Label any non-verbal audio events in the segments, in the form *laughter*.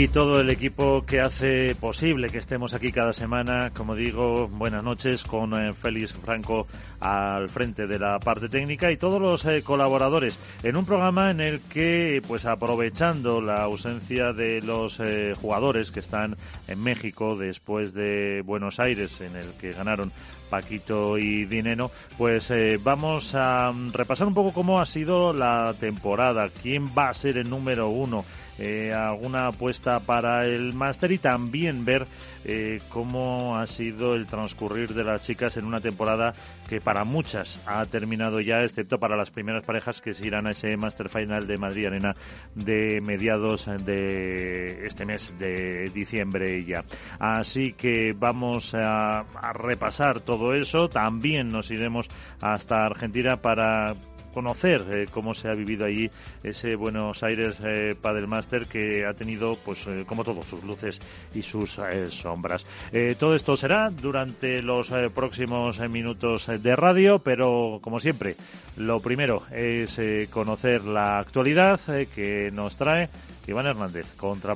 Y todo el equipo que hace posible que estemos aquí cada semana, como digo, buenas noches con eh, Félix Franco al frente de la parte técnica y todos los eh, colaboradores en un programa en el que, pues aprovechando la ausencia de los eh, jugadores que están en México después de Buenos Aires, en el que ganaron Paquito y Dineno, pues vamos a mm, repasar un poco cómo ha sido la temporada, quién va a ser el número uno eh, alguna apuesta para el máster y también ver eh, cómo ha sido el transcurrir de las chicas en una temporada que para muchas ha terminado ya, excepto para las primeras parejas que se irán a ese Master Final de Madrid Arena de mediados de este mes de diciembre ya. Así que vamos a repasar todo eso. También nos iremos hasta Argentina para conocer eh, cómo se ha vivido allí ese Buenos Aires eh, Padel Master que ha tenido, pues eh, como todos, sus luces y sus eh, sombras. todo esto será durante los próximos minutos de radio, pero como siempre, lo primero es conocer la actualidad que nos trae Iván Hernández contra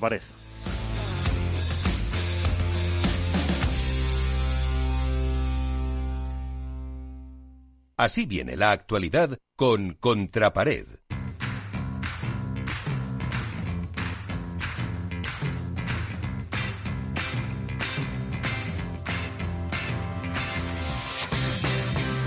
Así viene la actualidad con Contrapared.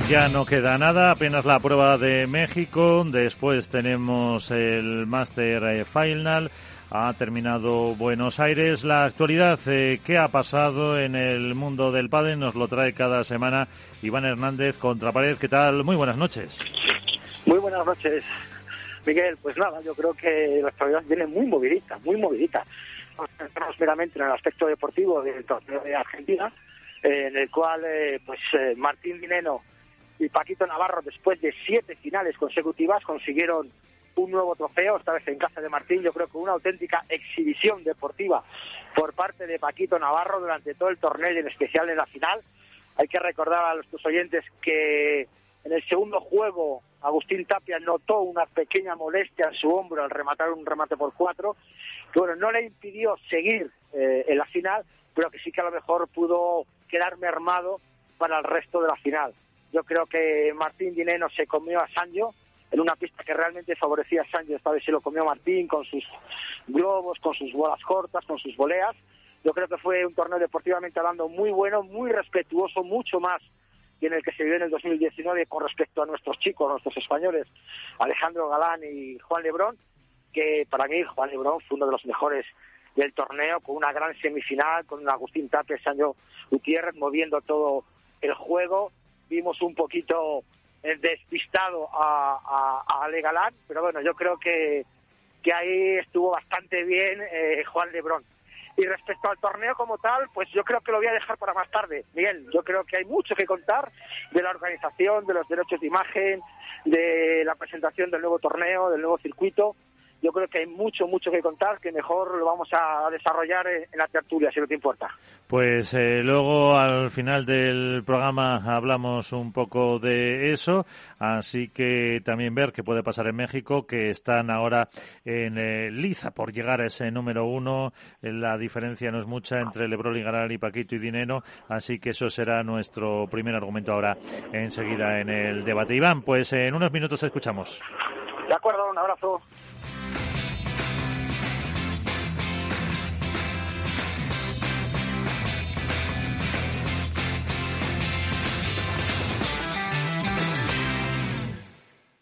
Ya no queda nada, apenas la prueba de México, después tenemos el Master eh, Final, ha terminado Buenos Aires. La actualidad, eh, ¿qué ha pasado en el mundo del pádel? Nos lo trae cada semana Iván Hernández, Contrapared. ¿Qué tal? Muy buenas noches. Muy buenas noches, Miguel. Pues nada, yo creo que la actualidad viene muy movidita, muy movidita. Nos centramos meramente en el aspecto deportivo del torneo de Argentina, en el cual eh, pues eh, Martín Dineno y Paquito Navarro, después de siete finales consecutivas, consiguieron un nuevo trofeo, esta vez en casa de Martín, yo creo que una auténtica exhibición deportiva por parte de Paquito Navarro durante todo el torneo y en especial en la final. Hay que recordar a nuestros oyentes que en el segundo juego Agustín Tapia notó una pequeña molestia en su hombro al rematar un remate por cuatro, que bueno, no le impidió seguir eh, en la final, pero que sí que a lo mejor pudo quedar mermado para el resto de la final. Yo creo que Martín Dineno se comió a Sancho, en una pista que realmente favorecía a Sánchez, esta vez se lo comió Martín con sus globos, con sus bolas cortas, con sus voleas. Yo creo que fue un torneo deportivamente hablando muy bueno, muy respetuoso, mucho más que en el que se vivió en el 2019 con respecto a nuestros chicos, nuestros españoles, Alejandro Galán y Juan Lebrón, que para mí Juan Lebrón fue uno de los mejores del torneo, con una gran semifinal, con Agustín Tapia, Sancho Gutiérrez moviendo todo el juego. Vimos un poquito despistado a, a, a Legalán, pero bueno, yo creo que, que ahí estuvo bastante bien eh, Juan Lebrón. Y respecto al torneo como tal, pues yo creo que lo voy a dejar para más tarde. Miguel, yo creo que hay mucho que contar de la organización, de los derechos de imagen, de la presentación del nuevo torneo, del nuevo circuito yo creo que hay mucho, mucho que contar, que mejor lo vamos a desarrollar en, la tertulia, si no te importa. Pues eh, luego al final del programa hablamos un poco de eso, así que también ver qué puede pasar en México, que están ahora en eh, liza por llegar a ese número uno. La diferencia no es mucha entre Lebrón y Garal y Paquito y Dinero, así que eso será nuestro primer argumento ahora enseguida en el debate. Iván, pues en unos minutos escuchamos. De acuerdo, un abrazo.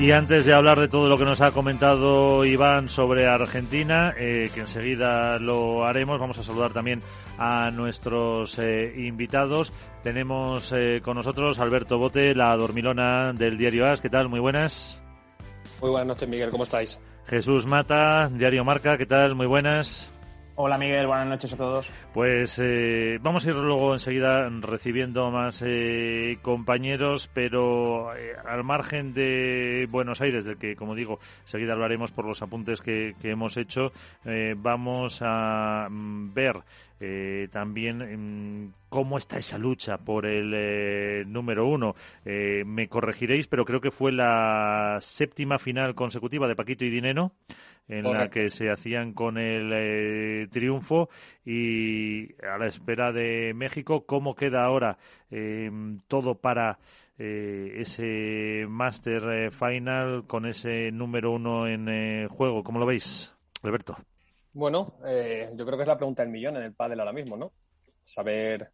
Y antes de hablar de todo lo que nos ha comentado Iván sobre Argentina, eh, que enseguida lo haremos, vamos a saludar también a nuestros eh, invitados. Tenemos eh, con nosotros Alberto Bote, la dormilona del diario AS. ¿Qué tal? Muy buenas. Muy buenas noches, Miguel. ¿Cómo estáis? Jesús Mata, diario Marca. ¿Qué tal? Muy buenas. Hola Miguel, buenas noches a todos. Pues eh, vamos a ir luego enseguida recibiendo más eh, compañeros, pero eh, al margen de Buenos Aires, del que, como digo, enseguida hablaremos por los apuntes que, hemos hecho, vamos a mm, ver eh, también mm, cómo está esa lucha por el eh, número uno. Eh, me corregiréis, pero creo que fue la séptima final consecutiva de Paquito y Dineno en la que se hacían con el triunfo y a la espera de México, ¿cómo queda ahora todo para ese Master Final con ese número uno en juego? ¿Cómo lo veis, Alberto? Bueno, eh, yo creo que es la pregunta del millón en el pádel ahora mismo, ¿no? Saber,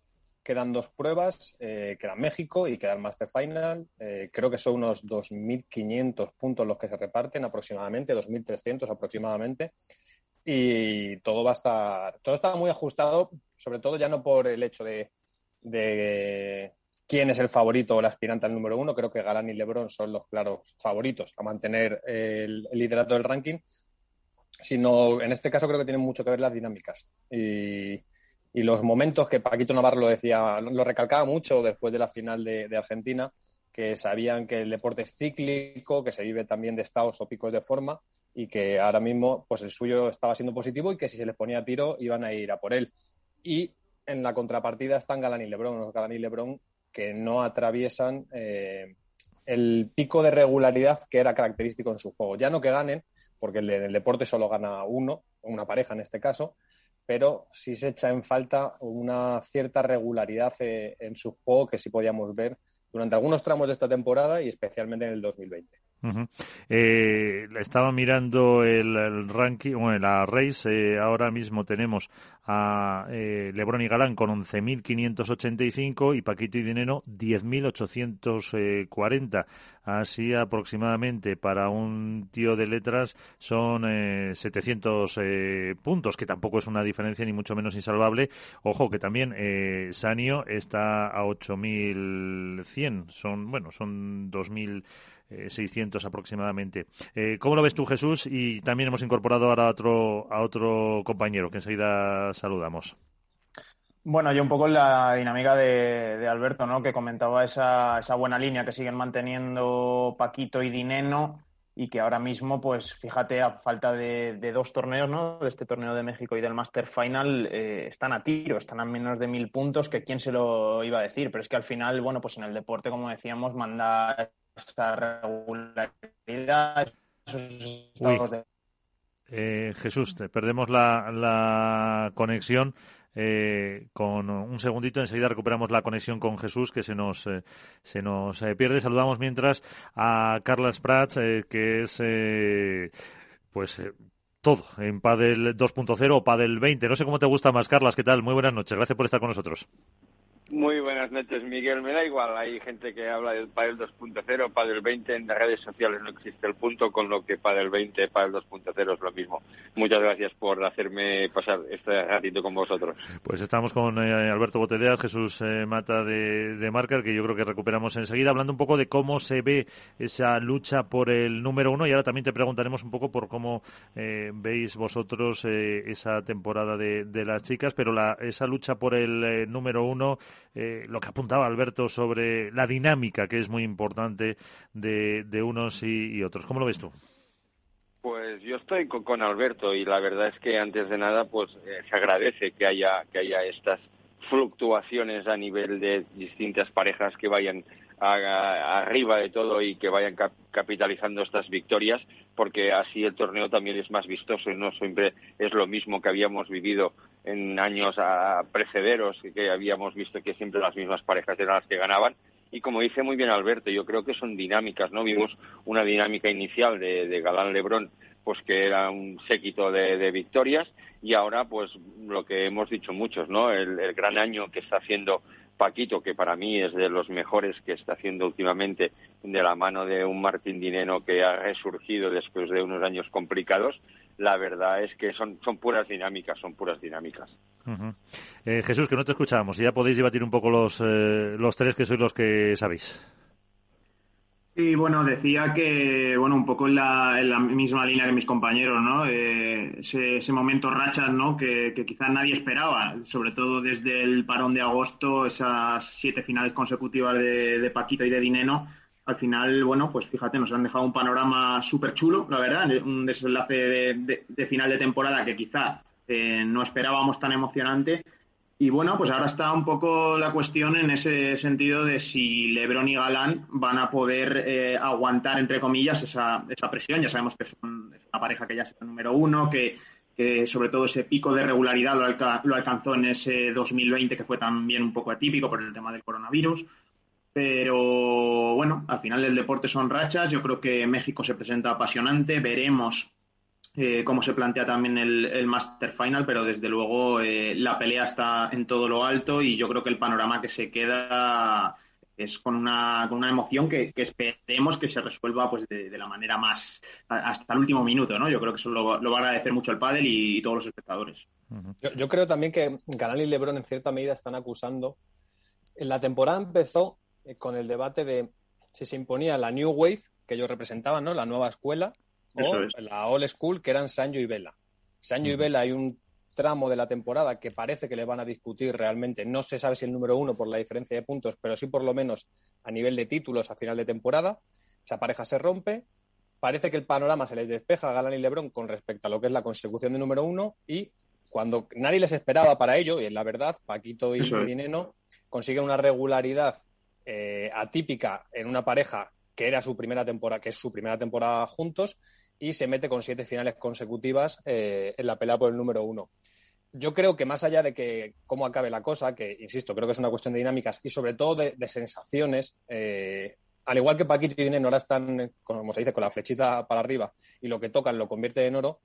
quedan dos pruebas, eh, queda México y queda el Master Final. Eh, creo que son unos 2.500 puntos los que se reparten aproximadamente, 2.300 aproximadamente. Y todo va a estar, todo está muy ajustado, sobre todo ya no por el hecho de, quién es el favorito o el aspirante al número uno. Creo que Galán y Lebron son los claros favoritos a mantener el liderato del ranking, sino en este caso creo que tienen mucho que ver las dinámicas y, los momentos que Paquito Navarro lo decía, lo recalcaba mucho después de la final de, Argentina, que sabían que el deporte es cíclico, que se vive también de estados o picos de forma y que ahora mismo pues el suyo estaba siendo positivo y que si se les ponía tiro iban a ir a por él. Y en la contrapartida están Galán y Lebron, los Galán y Lebron que no atraviesan eh, el pico de regularidad que era característico en su juego. Ya no que ganen, porque en el deporte solo gana uno, una pareja en este caso, pero sí se echa en falta una cierta regularidad eh, en su juego que sí podíamos ver durante algunos tramos de esta temporada y especialmente en el 2020. Eh, estaba mirando el, ranking, bueno, la race, eh, ahora mismo tenemos a eh, Lebron y Galán con 11.585 y Paquito y Dinero 10.840. Así aproximadamente para un tío de letras son 700 puntos, que tampoco es una diferencia ni mucho menos insalvable. Ojo que también Sanio está a 8.100, son, bueno, son 2.000 600 eh, aproximadamente. Eh, ¿Cómo lo ves tú, Jesús? Y también hemos incorporado ahora a otro, a otro compañero que enseguida saludamos. Bueno, yo un poco en la dinámica de, Alberto, ¿no? Que comentaba esa, esa, buena línea que siguen manteniendo Paquito y Dineno y que ahora mismo, pues fíjate, a falta de, dos torneos, ¿no? De este torneo de México y del Master Final, eh, están a tiro, están a menos de mil puntos, que quién se lo iba a decir, pero es que al final, bueno, pues en el deporte, como decíamos, manda regularidad, eh, Jesús, te perdemos la, la conexión. Eh, con un segundito, enseguida recuperamos la conexión con Jesús que se nos, eh, se nos pierde. Saludamos mientras a Carlos Prats, que es pues todo en Padel 2.0 o Padel 20. No sé cómo te gusta más, Carlas. ¿Qué tal? Muy buenas noches. Gracias por estar con nosotros. Muy buenas noches, Miguel. Me da igual, hay gente que habla del Padel 2.0, Padel 20, en las redes sociales no existe el punto, con lo que Padel 20, Padel 2.0 es lo mismo. Muchas gracias por hacerme pasar este ratito con vosotros. Pues estamos con eh, Alberto Botelea, Jesús eh, Mata de, de Marcar, que yo creo que recuperamos enseguida, hablando un poco de cómo se ve esa lucha por el número uno y ahora también te preguntaremos un poco por cómo eh, veis vosotros esa temporada de, de, las chicas, pero la, esa lucha por el número uno eh, lo que apuntaba Alberto sobre la dinámica que es muy importante de, unos y, otros. ¿Cómo lo ves tú? Pues yo estoy con, Alberto y la verdad es que antes de nada pues eh, se agradece que haya que haya estas fluctuaciones a nivel de distintas parejas que vayan arriba de todo y que vayan capitalizando estas victorias porque así el torneo también es más vistoso y no siempre es lo mismo que habíamos vivido en años precederos que habíamos visto que siempre las mismas parejas eran las que ganaban. Y como dice muy bien Alberto yo creo que son dinámicas no vimos una dinámica inicial de, Galán Lebrón pues que era un séquito de, victorias y ahora pues lo que hemos dicho muchos no el gran año que está haciendo Paquito, que para mí es de los mejores que está haciendo últimamente de la mano de un Martín Dineno que ha resurgido después de unos años complicados, la verdad es que son, son puras dinámicas, son puras dinámicas. Eh, Jesús, que no te escuchamos, ya podéis debatir un poco los, eh, los tres que sois los que sabéis. Sí, bueno, decía que, bueno, un poco en la, en la misma línea que mis compañeros, ¿no? Eh, ese, ese, momento rachas, ¿no? Que, que quizás nadie esperaba, sobre todo desde el parón de agosto, esas siete finales consecutivas de, de Paquito y de Dineno. Al final, bueno, pues fíjate, nos han dejado un panorama súper chulo, la verdad, un desenlace de, final de temporada que quizás eh, no esperábamos tan emocionante y bueno, pues ahora está un poco la cuestión en ese sentido de si Lebron y Galán van a poder eh, aguantar, entre comillas, esa, presión. Ya sabemos que es una pareja que ya es el número uno, que, sobre todo ese pico de regularidad lo, lo, alcanzó en ese 2020, que fue también un poco atípico por el tema del coronavirus. Pero bueno, al final el deporte son rachas. Yo creo que México se presenta apasionante. Veremos eh, cómo se plantea también el, el, Master Final, pero desde luego eh, la pelea está en todo lo alto y yo creo que el panorama que se queda es con una, con una emoción que, que esperemos que se resuelva pues de, de, la manera más hasta el último minuto, ¿no? Yo creo que eso lo, lo va a agradecer mucho el pádel y, y todos los espectadores. Yo, yo, creo también que Galán y LeBron en cierta medida están acusando. En la temporada empezó con el debate de si se imponía la New Wave que ellos representaban, ¿no? La nueva escuela o es. la Old School, que eran Sancho y Vela. Sancho y Vela hay un tramo de la temporada que parece que le van a discutir realmente. No se sabe si el número uno por la diferencia de puntos, pero sí por lo menos a nivel de títulos a final de temporada. Esa pareja se rompe. Parece que el panorama se les despeja a Galán y Lebron con respecto a lo que es la consecución de número uno y cuando nadie les esperaba para ello, y en la verdad, Paquito y Dineno consiguen una regularidad eh, atípica en una pareja que era su primera temporada, que es su primera temporada juntos, y se mete con siete finales consecutivas eh, en la pelea por el número uno. Yo creo que más allá de que cómo acabe la cosa, que insisto, creo que es una cuestión de dinámicas y sobre todo de, sensaciones, eh, al igual que Paquito y Dineno ahora están, como se dice, con la flechita para arriba y lo que tocan lo convierte en oro,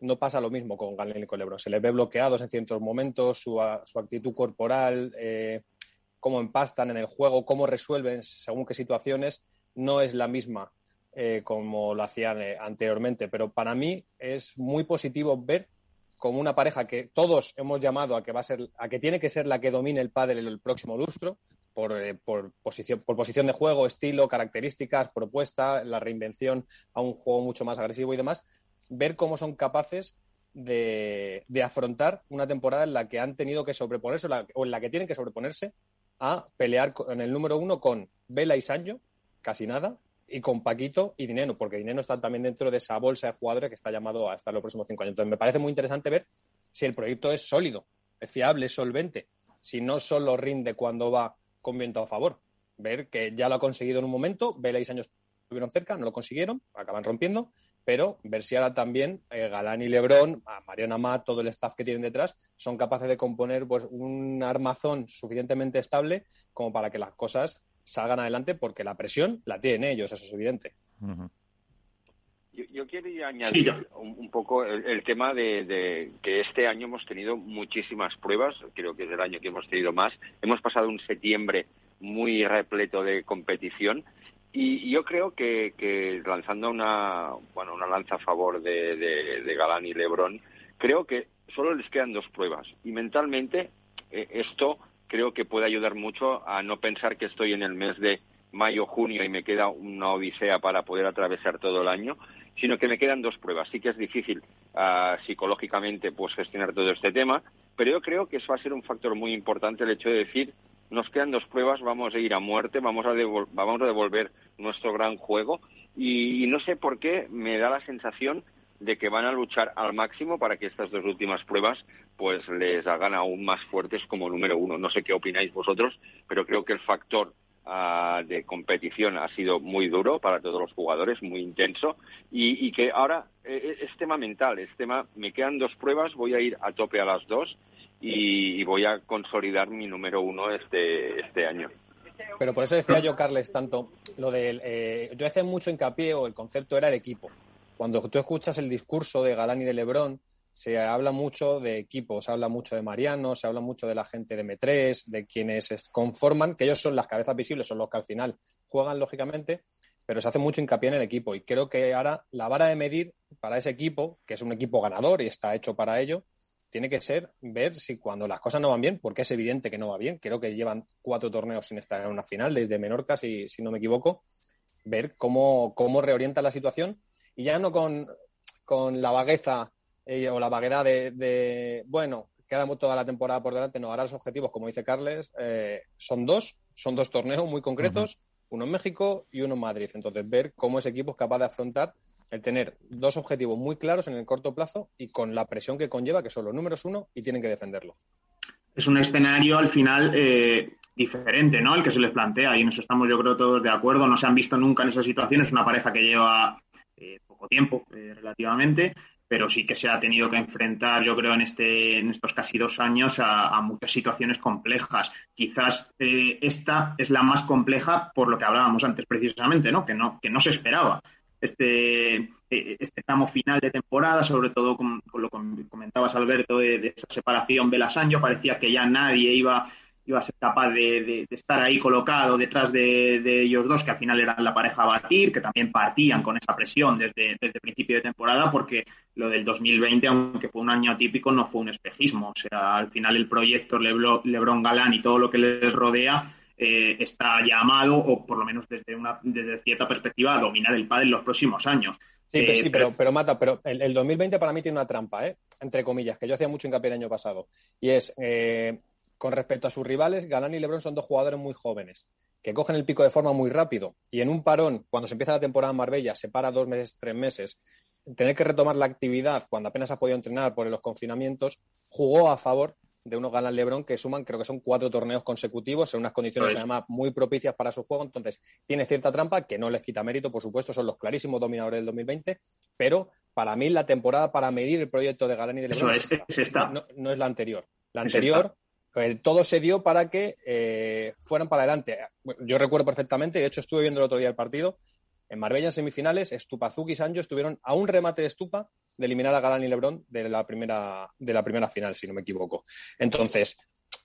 no pasa lo mismo con Galen y con. Se les ve bloqueados en ciertos momentos, su, actitud corporal, cómo empastan en el juego, cómo resuelven según qué situaciones, no es la misma eh, como lo hacían eh, anteriormente. Pero para mí es muy positivo ver como una pareja que todos hemos llamado a que va a ser, a que tiene que ser la que domine el pádel en el próximo lustro, por, eh, por, posición, por posición de juego, estilo, características, propuesta, la reinvención a un juego mucho más agresivo y demás, ver cómo son capaces de, afrontar una temporada en la que han tenido que sobreponerse o en la que tienen que sobreponerse a pelear en el número uno con Vela y Sancho, casi nada, y con Paquito y Dineno, porque Dineno está también dentro de esa bolsa de jugadores que está llamado a estar los próximos cinco años. Entonces, me parece muy interesante ver si el proyecto es sólido, es fiable, es solvente, si no solo rinde cuando va con viento a favor. Ver que ya lo ha conseguido en un momento, Vela y años estuvieron cerca, no lo consiguieron, acaban rompiendo, pero ver si ahora también eh, Galán y Lebrón, Mariana Amat, todo el staff que tienen detrás, son capaces de componer pues, un armazón suficientemente estable como para que las cosas salgan adelante porque la presión la tienen ellos, eso es evidente. Uh -huh. Yo, yo, quería añadir sí, un, un, poco el, el tema de, de, que este año hemos tenido muchísimas pruebas, creo que es el año que hemos tenido más. Hemos pasado un septiembre muy repleto de competición y yo creo que, lanzando una, bueno, una lanza a favor de, de, Galán y Lebrón, creo que solo les quedan dos pruebas y mentalmente eh, esto creo que puede ayudar mucho a no pensar que estoy en el mes de mayo, junio y me queda una odisea para poder atravesar todo el año, sino que me quedan dos pruebas. Sí que es difícil uh, psicológicamente pues gestionar todo este tema, pero yo creo que eso va a ser un factor muy importante el hecho de decir nos quedan dos pruebas, vamos a ir a muerte, vamos a, vamos a devolver nuestro gran juego. Y, no sé por qué me da la sensación de que van a luchar al máximo para que estas dos últimas pruebas pues les hagan aún más fuertes como número uno. No sé qué opináis vosotros, pero creo que el factor uh, de competición ha sido muy duro para todos los jugadores, muy intenso, y, y que ahora eh, es tema mental, es tema, me quedan dos pruebas, voy a ir a tope a las dos y, voy a consolidar mi número uno este, este año. Pero por eso decía yo, Carles, tanto lo del... Eh, yo hacía mucho hincapié, o el concepto era el equipo cuando tú escuchas el discurso de Galán y de Lebrón, se habla mucho de equipos, se habla mucho de Mariano, se habla mucho de la gente de M3, de quienes conforman, que ellos son las cabezas visibles, son los que al final juegan lógicamente, pero se hace mucho hincapié en el equipo. Y creo que ahora la vara de medir para ese equipo, que es un equipo ganador y está hecho para ello, tiene que ser ver si cuando las cosas no van bien, porque es evidente que no va bien, creo que llevan cuatro torneos sin estar en una final, desde Menorca, si, si no me equivoco, ver cómo, cómo reorienta la situación y ya no con, con la vagueza eh, o la vaguedad de, de, bueno, quedamos toda la temporada por delante, no, ahora los objetivos, como dice Carles, eh, son dos, son dos torneos muy concretos, uno en México y uno en Madrid. Entonces, ver cómo ese equipo es capaz de afrontar el tener dos objetivos muy claros en el corto plazo y con la presión que conlleva, que son los números uno y tienen que defenderlo. Es un escenario al final eh, diferente, ¿no? El que se les plantea y en eso estamos yo creo todos de acuerdo. No se han visto nunca en esa situación. Es una pareja que lleva eh, poco tiempo eh, relativamente, pero sí que se ha tenido que enfrentar, yo creo, en, este, en estos casi dos años a, muchas situaciones complejas. Quizás esta es la más compleja por lo que hablábamos antes precisamente, ¿no? Que no, que no se esperaba este, eh, este tramo final de temporada, sobre todo con, lo que comentabas, Alberto, de, de esa separación Belasanjo, parecía que ya nadie iba, iba a ser capaz de, de, de estar ahí colocado detrás de, de, ellos dos, que al final eran la pareja a batir, que también partían con esa presión desde, desde principio de temporada, porque lo del 2020, aunque fue un año atípico, no fue un espejismo. O sea, al final el proyecto Lebron Galán y todo lo que les rodea eh, está llamado, o por lo menos desde una desde cierta perspectiva, a dominar el pádel en los próximos años. Sí, eh, sí pero, pero, Mata, pero el, el, 2020 para mí tiene una trampa, ¿eh? entre comillas, que yo hacía mucho hincapié el año pasado. Y es, eh, con respecto a sus rivales, Galán y Lebron son dos jugadores muy jóvenes, que cogen el pico de forma muy rápido. Y en un parón, cuando se empieza la temporada en Marbella, se para dos meses, tres meses, tener que retomar la actividad cuando apenas ha podido entrenar por los confinamientos, jugó a favor de unos ganan Lebron que suman, creo que son cuatro torneos consecutivos en unas condiciones además muy propicias para su juego. Entonces, tiene cierta trampa que no les quita mérito, por supuesto, son los clarísimos dominadores del 2020, pero para mí la temporada para medir el proyecto de Galán y de Lebron es, es, esta. No, no, es la anterior. La anterior, eh, todo se dio para que eh, fueran para adelante. Yo recuerdo perfectamente, de hecho estuve viendo el otro día el partido, en Marbella en semifinales, Estupazuki y Sancho estuvieron a un remate de Estupa de eliminar a Galán y Lebron de la primera, de la primera final, si no me equivoco. Entonces,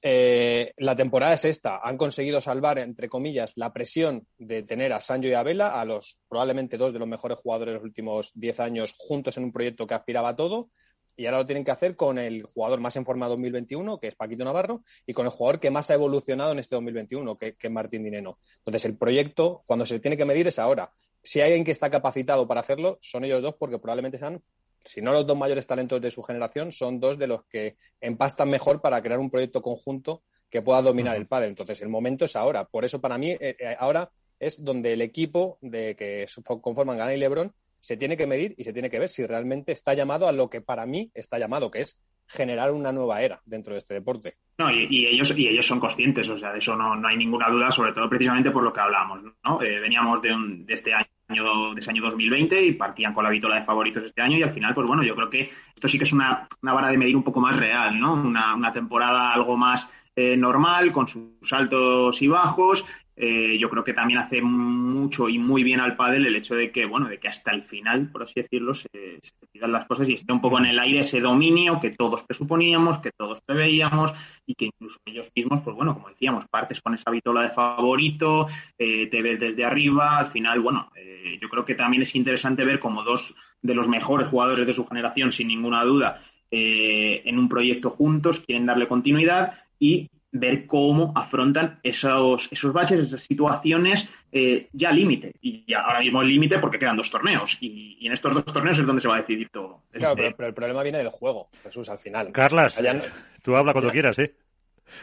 eh, la temporada es esta. Han conseguido salvar, entre comillas, la presión de tener a Sancho y a Vela, a los probablemente dos de los mejores jugadores de los últimos diez años, juntos en un proyecto que aspiraba a todo. Y ahora lo tienen que hacer con el jugador más en forma 2021, que es Paquito Navarro, y con el jugador que más ha evolucionado en este 2021, que, que es Martín Dineno. Entonces, el proyecto, cuando se tiene que medir, es ahora si hay alguien que está capacitado para hacerlo, son ellos dos, porque probablemente sean, si no los dos mayores talentos de su generación, son dos de los que empastan mejor para crear un proyecto conjunto que pueda dominar uh -huh. el padre. Entonces, el momento es ahora. Por eso, para mí, eh, eh, ahora es donde el equipo de que conforman Gana y Lebron se tiene que medir y se tiene que ver si realmente está llamado a lo que para mí está llamado, que es generar una nueva era dentro de este deporte. No, y, y ellos, y ellos son conscientes, o sea, de eso no, no, hay ninguna duda, sobre todo precisamente por lo que hablamos, ¿no? Eh, veníamos de, un, de este año de ese año 2020 y partían con la vitola de favoritos este año y al final, pues bueno, yo creo que esto sí que es una, una vara de medir un poco más real, ¿no? Una, una temporada algo más eh, normal, con sus altos y bajos. Eh, yo creo que también hace mucho y muy bien al pádel el hecho de que, bueno, de que hasta el final, por así decirlo, se, se las cosas y esté un poco en el aire ese dominio que todos presuponíamos, que todos preveíamos y que incluso ellos mismos, pues bueno, como decíamos, partes con esa vitola de favorito, eh, te ves desde arriba, al final, bueno, eh, yo creo que también es interesante ver como dos de los mejores jugadores de su generación, sin ninguna duda, en un proyecto juntos, quieren darle continuidad y ver cómo afrontan esos, esos baches, esas situaciones eh, ya límite. Y ya ahora mismo el límite porque quedan dos torneos. Y, y, en estos dos torneos es donde se va a decidir todo. Claro, pero, pero, el problema viene del juego, Jesús, al final. Carlas, Allá... tú habla cuando quieras, ¿eh?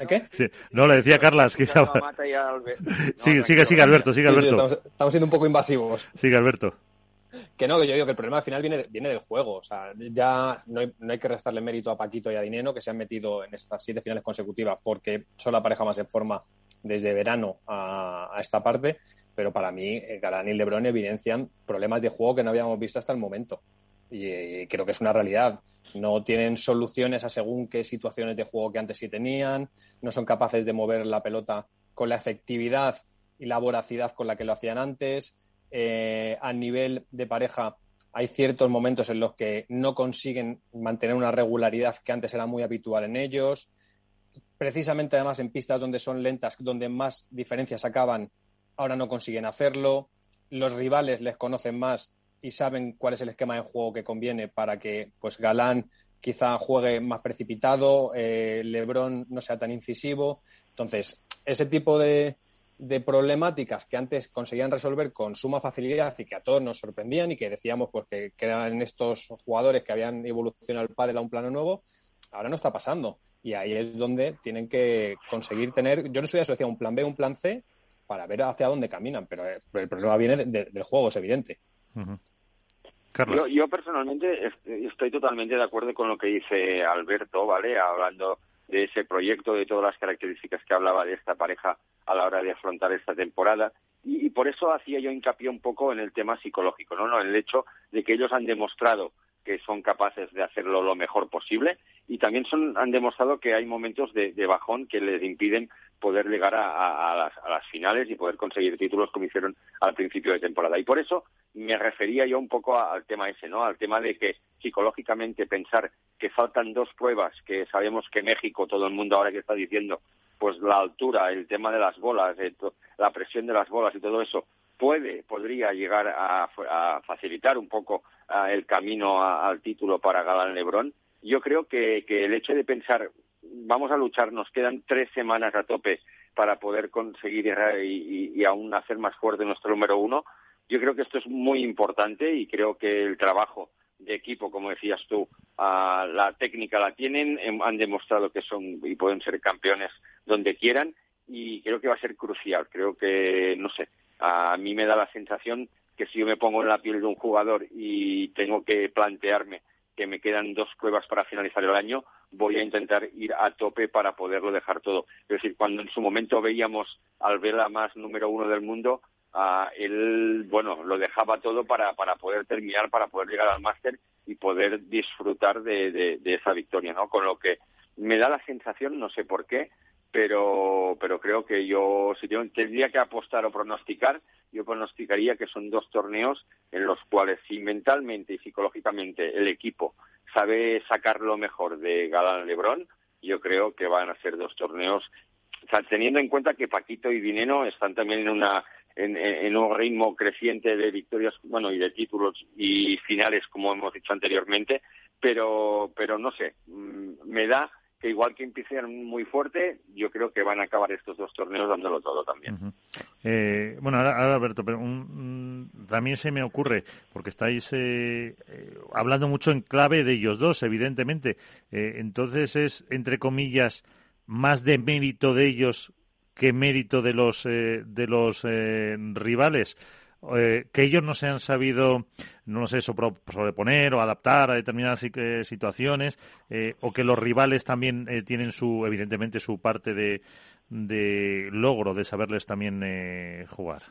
¿Qué? Sí. No, le decía Carlas que estaba... *laughs* sigue, sigue, sigue, Alberto, sigue, Alberto. Sí, sí, estamos, estamos siendo un poco invasivos. Sigue, Alberto. Que no, que yo digo que el problema al final viene, viene del juego. O sea, ya no hay, no hay, que restarle mérito a Paquito y a Dineno, que se han metido en estas siete finales consecutivas, porque son la pareja más en forma desde verano a, esta parte. Pero para mí, eh, Galán y Lebron evidencian problemas de juego que no habíamos visto hasta el momento. Y, y creo que es una realidad. No tienen soluciones a según qué situaciones de juego que antes sí tenían. No son capaces de mover la pelota con la efectividad y la voracidad con la que lo hacían antes eh, a nivel de pareja hay ciertos momentos en los que no consiguen mantener una regularidad que antes era muy habitual en ellos. Precisamente además en pistas donde son lentas, donde más diferencias acaban, ahora no consiguen hacerlo. Los rivales les conocen más y saben cuál es el esquema de juego que conviene para que pues Galán, quizá juegue más precipitado, eh, Lebron no sea tan incisivo. Entonces, ese tipo de, de problemáticas que antes conseguían resolver con suma facilidad y que a todos nos sorprendían y que decíamos pues que, eran estos jugadores que habían evolucionado el pádel a un plano nuevo, ahora no está pasando. Y ahí es donde tienen que conseguir tener, yo no soy asociado un plan B, un plan C, para ver hacia dónde caminan, pero, el problema viene del juego, es evidente. Yo, personalmente estoy totalmente de acuerdo con lo que dice Alberto, ¿vale? Hablando de ese proyecto, de todas las características que hablaba de esta pareja a la hora de afrontar esta temporada. Y, por eso hacía yo hincapié un poco en el tema psicológico, ¿no? ¿no? El hecho de que ellos han demostrado que son capaces de hacerlo lo mejor posible y también son, han demostrado que hay momentos de, bajón que les impiden poder llegar a, las, finales y poder conseguir títulos como hicieron al principio de temporada. Y por eso me refería yo un poco al tema ese, ¿no? Al tema de que psicológicamente pensar que faltan dos pruebas, que sabemos que México, todo el mundo ahora que está diciendo, pues la altura, el tema de las bolas, la presión de las bolas y todo eso, puede, podría llegar a, facilitar un poco el camino al título para Galán Lebrón. Yo creo que, el hecho de pensar, vamos a luchar, nos quedan tres semanas a tope para poder conseguir y, y, aún hacer más fuerte nuestro número uno, yo creo que esto es muy importante y creo que el trabajo de equipo, como decías tú, la técnica la tienen, em, han demostrado que son y pueden ser campeones donde quieran y creo que va a ser crucial. Creo que, no sé, a mí me da la sensación que si yo me pongo en la piel de un jugador y tengo que plantearme que me quedan dos pruebas para finalizar el año, voy a intentar ir a tope para poderlo dejar todo. Es decir, cuando en su momento veíamos al Vela más número uno del mundo, él, bueno, lo dejaba todo para, para poder terminar, para poder llegar al máster y poder disfrutar de, esa victoria, ¿no? Con lo que me da la sensación, no sé por qué, pero, pero creo que yo, si tendría que apostar o pronosticar, yo pronosticaría que son dos torneos en los cuales si mentalmente y psicológicamente el equipo sabe sacar lo mejor de Galán Lebrón, yo creo que van a ser dos torneos, teniendo en cuenta que Paquito y Dineno están también en una en, un ritmo creciente de victorias, bueno, y de títulos y finales, como hemos dicho anteriormente, pero, pero no sé, mm, me da que igual que empiezan muy fuerte, yo creo que van a acabar estos dos torneos dándolo todo también. eh, bueno, ahora, Alberto, pero también se me ocurre, porque estáis eh, eh, hablando mucho en clave de ellos dos, evidentemente. Eh, entonces es, entre comillas, más de mérito de ellos qué mérito de los, eh, de los rivales. Eh, que ellos no se han sabido, no sé, sobreponer o adaptar a determinadas situaciones, o que los rivales también tienen su, evidentemente, su parte de, de logro de saberles también jugar.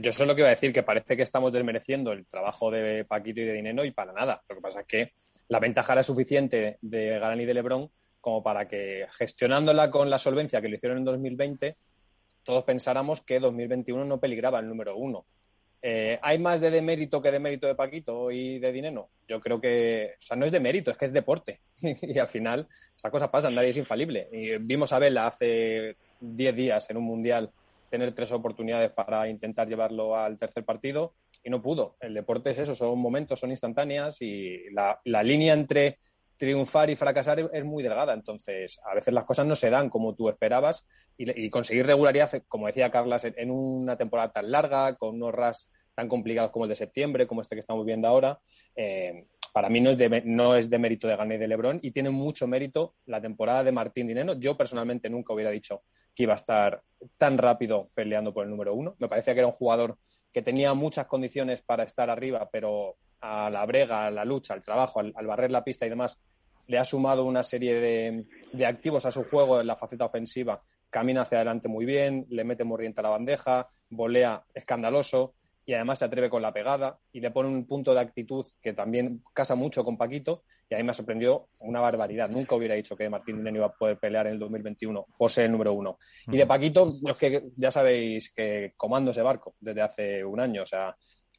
Yo solo que iba a decir que parece que estamos desmereciendo el trabajo de Paquito y de Dineno y para nada. Lo que pasa es que la ventaja era suficiente de Galán y de Lebrón como para que gestionándola con la solvencia que lo hicieron en 2020, todos pensáramos que 2021 no peligraba el número uno. Eh, ¿Hay más de demérito que de mérito de Paquito y de Dineno? Yo creo que, o sea, no es de mérito, es que es deporte. *laughs* y al final, estas cosas pasan, nadie es infalible. Y vimos a Vela hace 10 días en un mundial tener tres oportunidades para intentar llevarlo al tercer partido y no pudo. El deporte es eso, son momentos, son instantáneas y la, la línea entre triunfar y fracasar es muy delgada. Entonces, a veces las cosas no se dan como tú esperabas y, conseguir regularidad, como decía Carlas, en, una temporada tan larga, con unos RAS tan complicados como el de septiembre, como este que estamos viendo ahora, eh, para mí no es, de, no es de mérito de Gané de Lebron y tiene mucho mérito la temporada de Martín Dineno. Yo personalmente nunca hubiera dicho que iba a estar tan rápido peleando por el número uno. Me parecía que era un jugador que tenía muchas condiciones para estar arriba, pero a la brega, a la lucha, al trabajo, al, barrer la pista y demás, le ha sumado una serie de, activos a su juego en la faceta ofensiva. Camina hacia adelante muy bien, le mete mordiente a la bandeja, volea escandaloso y además se atreve con la pegada y le pone un punto de actitud que también casa mucho con Paquito y a mí me sorprendió una barbaridad. Nunca hubiera dicho que Martín Dineno iba a poder pelear en el 2021 por ser el número uno. Y de Paquito, que ya sabéis que comando ese barco desde hace un año. O sea,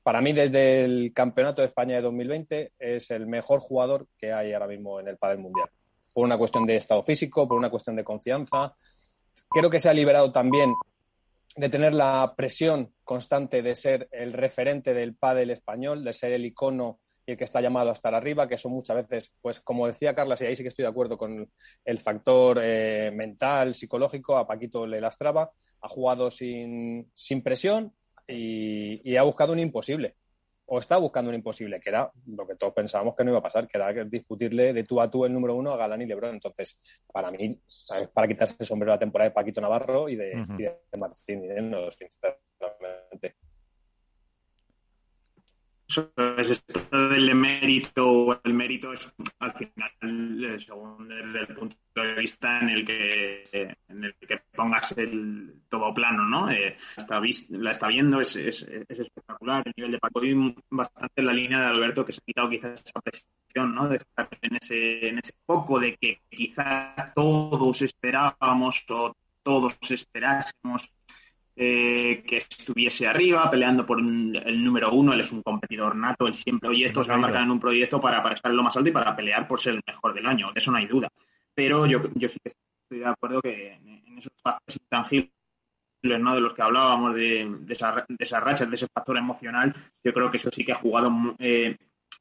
para mí, desde el Campeonato de España de 2020, es el mejor jugador que hay ahora mismo en el Padel Mundial. Por una cuestión de estado físico, por una cuestión de confianza. Creo que se ha liberado también de tener la presión constante de ser el referente del pádel español, de ser el icono y el que está llamado a estar arriba, que son muchas veces, pues como decía Carla, y ahí sí que estoy de acuerdo con el factor eh, mental, psicológico, a Paquito le lastraba, ha jugado sin, sin presión y, ha buscado un imposible. O está buscando un imposible, que era lo que todos pensábamos que no iba a pasar, que era discutirle de tú a tú el número uno a Galán y Lebron. Entonces, para mí, para quitarse el sombrero la temporada de Paquito Navarro y de, Martín y de no, sinceramente es esto del mérito o el mérito es al final eh, según desde el punto de vista en el que en el que pongas el todo plano no eh, la está viendo es, es, es, espectacular. El nivel de Paco y bastante en la línea de Alberto que se ha quitado quizás esa presión no de estar en ese en ese foco de que quizás todos esperábamos o todos esperásemos eh, que estuviese arriba, peleando por el número uno. Él es un competidor nato, él siempre, oye, esto se va a marcar en un proyecto para, para estar en lo más alto y para pelear por ser el mejor del año. De eso no hay duda. Pero yo, yo sí que estoy de acuerdo que en, esos espacios intangibles ¿no? de los que hablábamos, de, de, esa, de esas rachas, de ese factor emocional, yo creo que eso sí que ha jugado eh,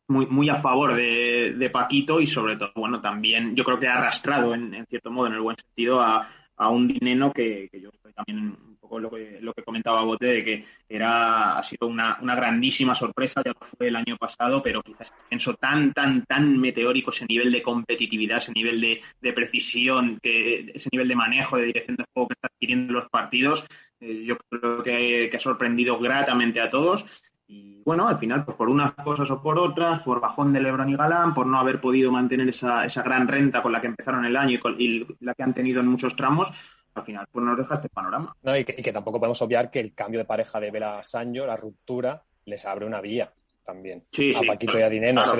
muy, muy a favor de, de, Paquito y sobre todo, bueno, también yo creo que ha arrastrado en, en cierto modo, en el buen sentido, a, a un dinero que, que yo también lo que, lo que comentaba Bote, de que era, ha sido una, una grandísima sorpresa, ya lo fue el año pasado, pero quizás pienso tan, tan, tan meteórico ese nivel de competitividad, ese nivel de, de precisión, que, ese nivel de manejo, de dirección de juego que está adquiriendo los partidos, eh, yo creo que ha sorprendido gratamente a todos y bueno, al final, pues por unas cosas o por otras, por bajón de Lebron y Galán, por no haber podido mantener esa, esa gran renta con la que empezaron el año y, y, la que han tenido en muchos tramos, al final pues nos deja este panorama. No, y, que, tampoco podemos obviar que el cambio de pareja de Vela Sancho, la ruptura, les abre una vía también. a Paquito y a Dineno se,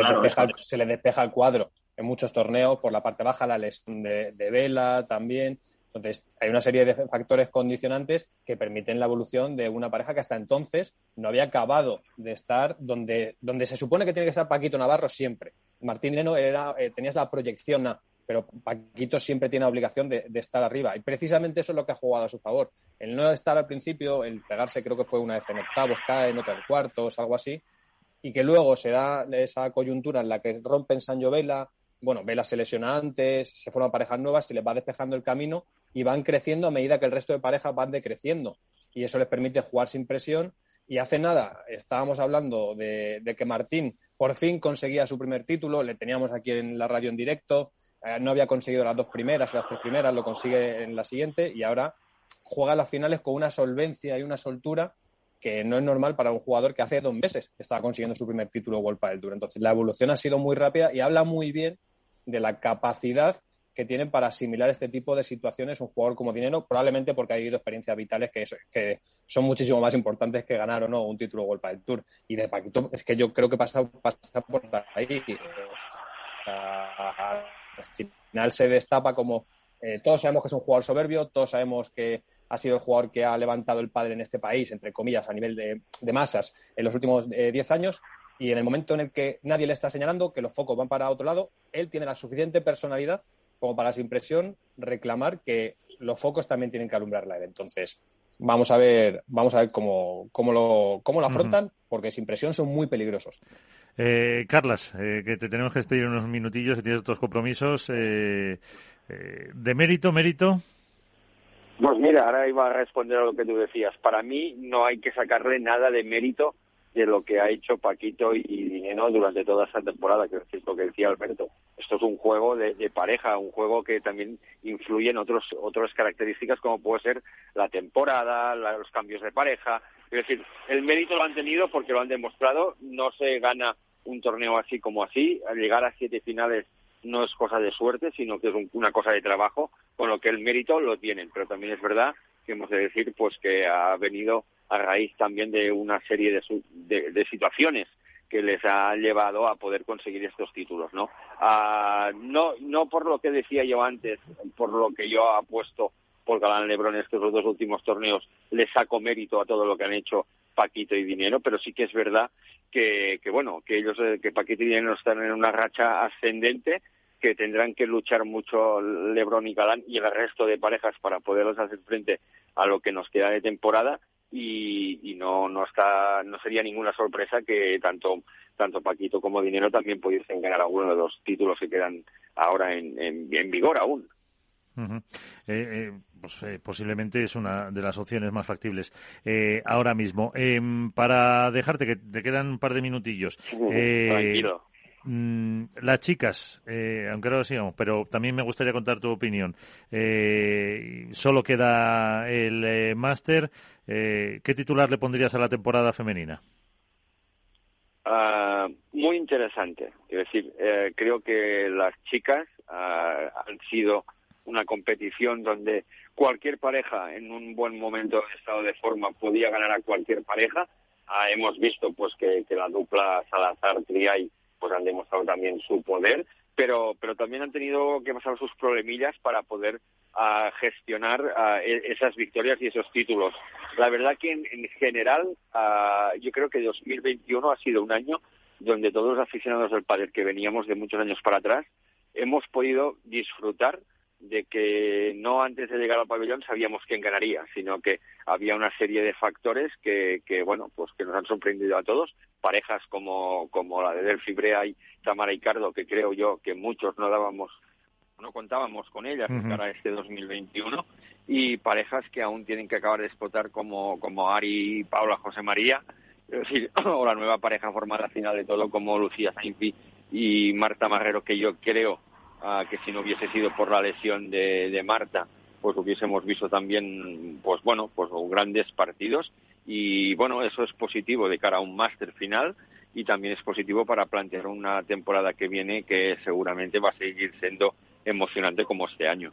le despeja, el cuadro en muchos torneos, por la parte baja la lesión de, Vela también. Entonces, hay una serie de factores condicionantes que permiten la evolución de una pareja que hasta entonces no había acabado de estar donde, donde se supone que tiene que estar Paquito Navarro siempre. Martín Leno era, eh, tenías la proyección pero Paquito siempre tiene la obligación de, estar arriba. Y precisamente eso es lo que ha jugado a su favor. El no estar al principio, el pegarse creo que fue una vez en octavos, cae en otra en cuartos, algo así, y que luego se da esa coyuntura en la que rompen Sancho Vela, bueno, Vela se lesiona antes, se forman parejas nuevas, se les va despejando el camino y van creciendo a medida que el resto de parejas van decreciendo. Y eso les permite jugar sin presión. Y hace nada estábamos hablando de, que Martín por fin conseguía su primer título, le teníamos aquí en la radio en directo, eh, no había conseguido las dos primeras, las tres primeras, lo consigue en la siguiente y ahora juega las finales con una solvencia y una soltura que no es normal para un jugador que hace dos meses estaba consiguiendo su primer título World del Tour. Entonces, la evolución ha sido muy rápida y habla muy bien de la capacidad que tiene para asimilar este tipo de situaciones un jugador como Dinero, probablemente porque ha vivido experiencias vitales que, son muchísimo más importantes que ganar o no un título World del Tour. Y de Paquito, es que yo creo que pasa, por ahí. Al final se destapa como eh, todos sabemos que es un jugador soberbio, todos sabemos que ha sido el jugador que ha levantado el padre en este país, entre comillas, a nivel de, masas en los últimos 10 eh, años. Y en el momento en el que nadie le está señalando que los focos van para otro lado, él tiene la suficiente personalidad como para, sin presión, reclamar que los focos también tienen que alumbrarla. Entonces, vamos a ver, vamos a ver cómo, cómo, lo, cómo lo afrontan, porque sin presión son muy peligrosos. Eh, Carlas, eh, que te tenemos que despedir unos minutillos, que tienes otros compromisos. Eh, eh, ¿De mérito, mérito? Pues mira, ahora iba a responder a lo que tú decías. Para mí no hay que sacarle nada de mérito de lo que ha hecho Paquito y Dineno durante toda esta temporada, que es lo que decía Alberto. Esto es un juego de, pareja, un juego que también influye en otros, otras características como puede ser la temporada, los cambios de pareja. Es decir, el mérito lo han tenido porque lo han demostrado, no se gana un torneo así como así. Llegar a siete finales no es cosa de suerte, sino que es una cosa de trabajo, con lo que el mérito lo tienen. Pero también es verdad que hemos de decir pues que ha venido a raíz también de una serie de, de, situaciones que les ha llevado a poder conseguir estos títulos, ¿no? Ah, no, no por lo que decía yo antes, por lo que yo apuesto por Galán Lebron estos dos últimos torneos, le saco mérito a todo lo que han hecho Paquito y Dinero, pero sí que es verdad que, que bueno, que ellos, eh, que Paquito y Dinero están en una racha ascendente, que tendrán que luchar mucho Lebron y Galán y el resto de parejas para poderlos hacer frente a lo que nos queda de temporada y, no no está no sería ninguna sorpresa que tanto tanto Paquito como Dinero también pudiesen ganar alguno de los títulos que quedan ahora en, en, vigor aún. Eh, eh, pues, eh, posiblemente es una de las opciones más factibles ahora mismo. Em, para dejarte, que te quedan un par de minutillos. Tranquilo. Mm, las chicas, aunque ahora sigamos, pero también me gustaría contar tu opinión. solo queda el máster. ¿Qué titular le pondrías a la temporada femenina? Ah, muy interesante. Es decir, eh, creo que las chicas ah, han sido una competición donde cualquier pareja en un buen momento de estado de forma podía ganar a cualquier pareja. Ah, hemos visto pues que, la dupla Salazar Triay pues han demostrado también su poder, pero pero también han tenido que pasar sus problemillas para poder a gestionar e, esas victorias y esos títulos. La verdad que en, general yo creo que 2021 ha sido un año donde todos los aficionados del pádel que veníamos de muchos años para atrás hemos podido disfrutar de que no antes de llegar al pabellón sabíamos quién ganaría, sino que había una serie de factores que, que bueno, pues que nos han sorprendido a todos, parejas como, como la de Delphi Brea y Tamara y Cardo, que creo yo que muchos no dábamos no contábamos con ellas para este 2021 y parejas que aún tienen que acabar de explotar como, como Ari, Paula, José María, es decir, *clears throat* o la nueva pareja formada al final de todo como Lucía Sainfi y Marta Marrero, que yo creo que si no hubiese sido por la lesión de, de Marta, pues hubiésemos visto también, pues bueno, pues grandes partidos y bueno, eso es positivo de cara a un máster final y también es positivo para plantear una temporada que viene que seguramente va a seguir siendo emocionante como este año.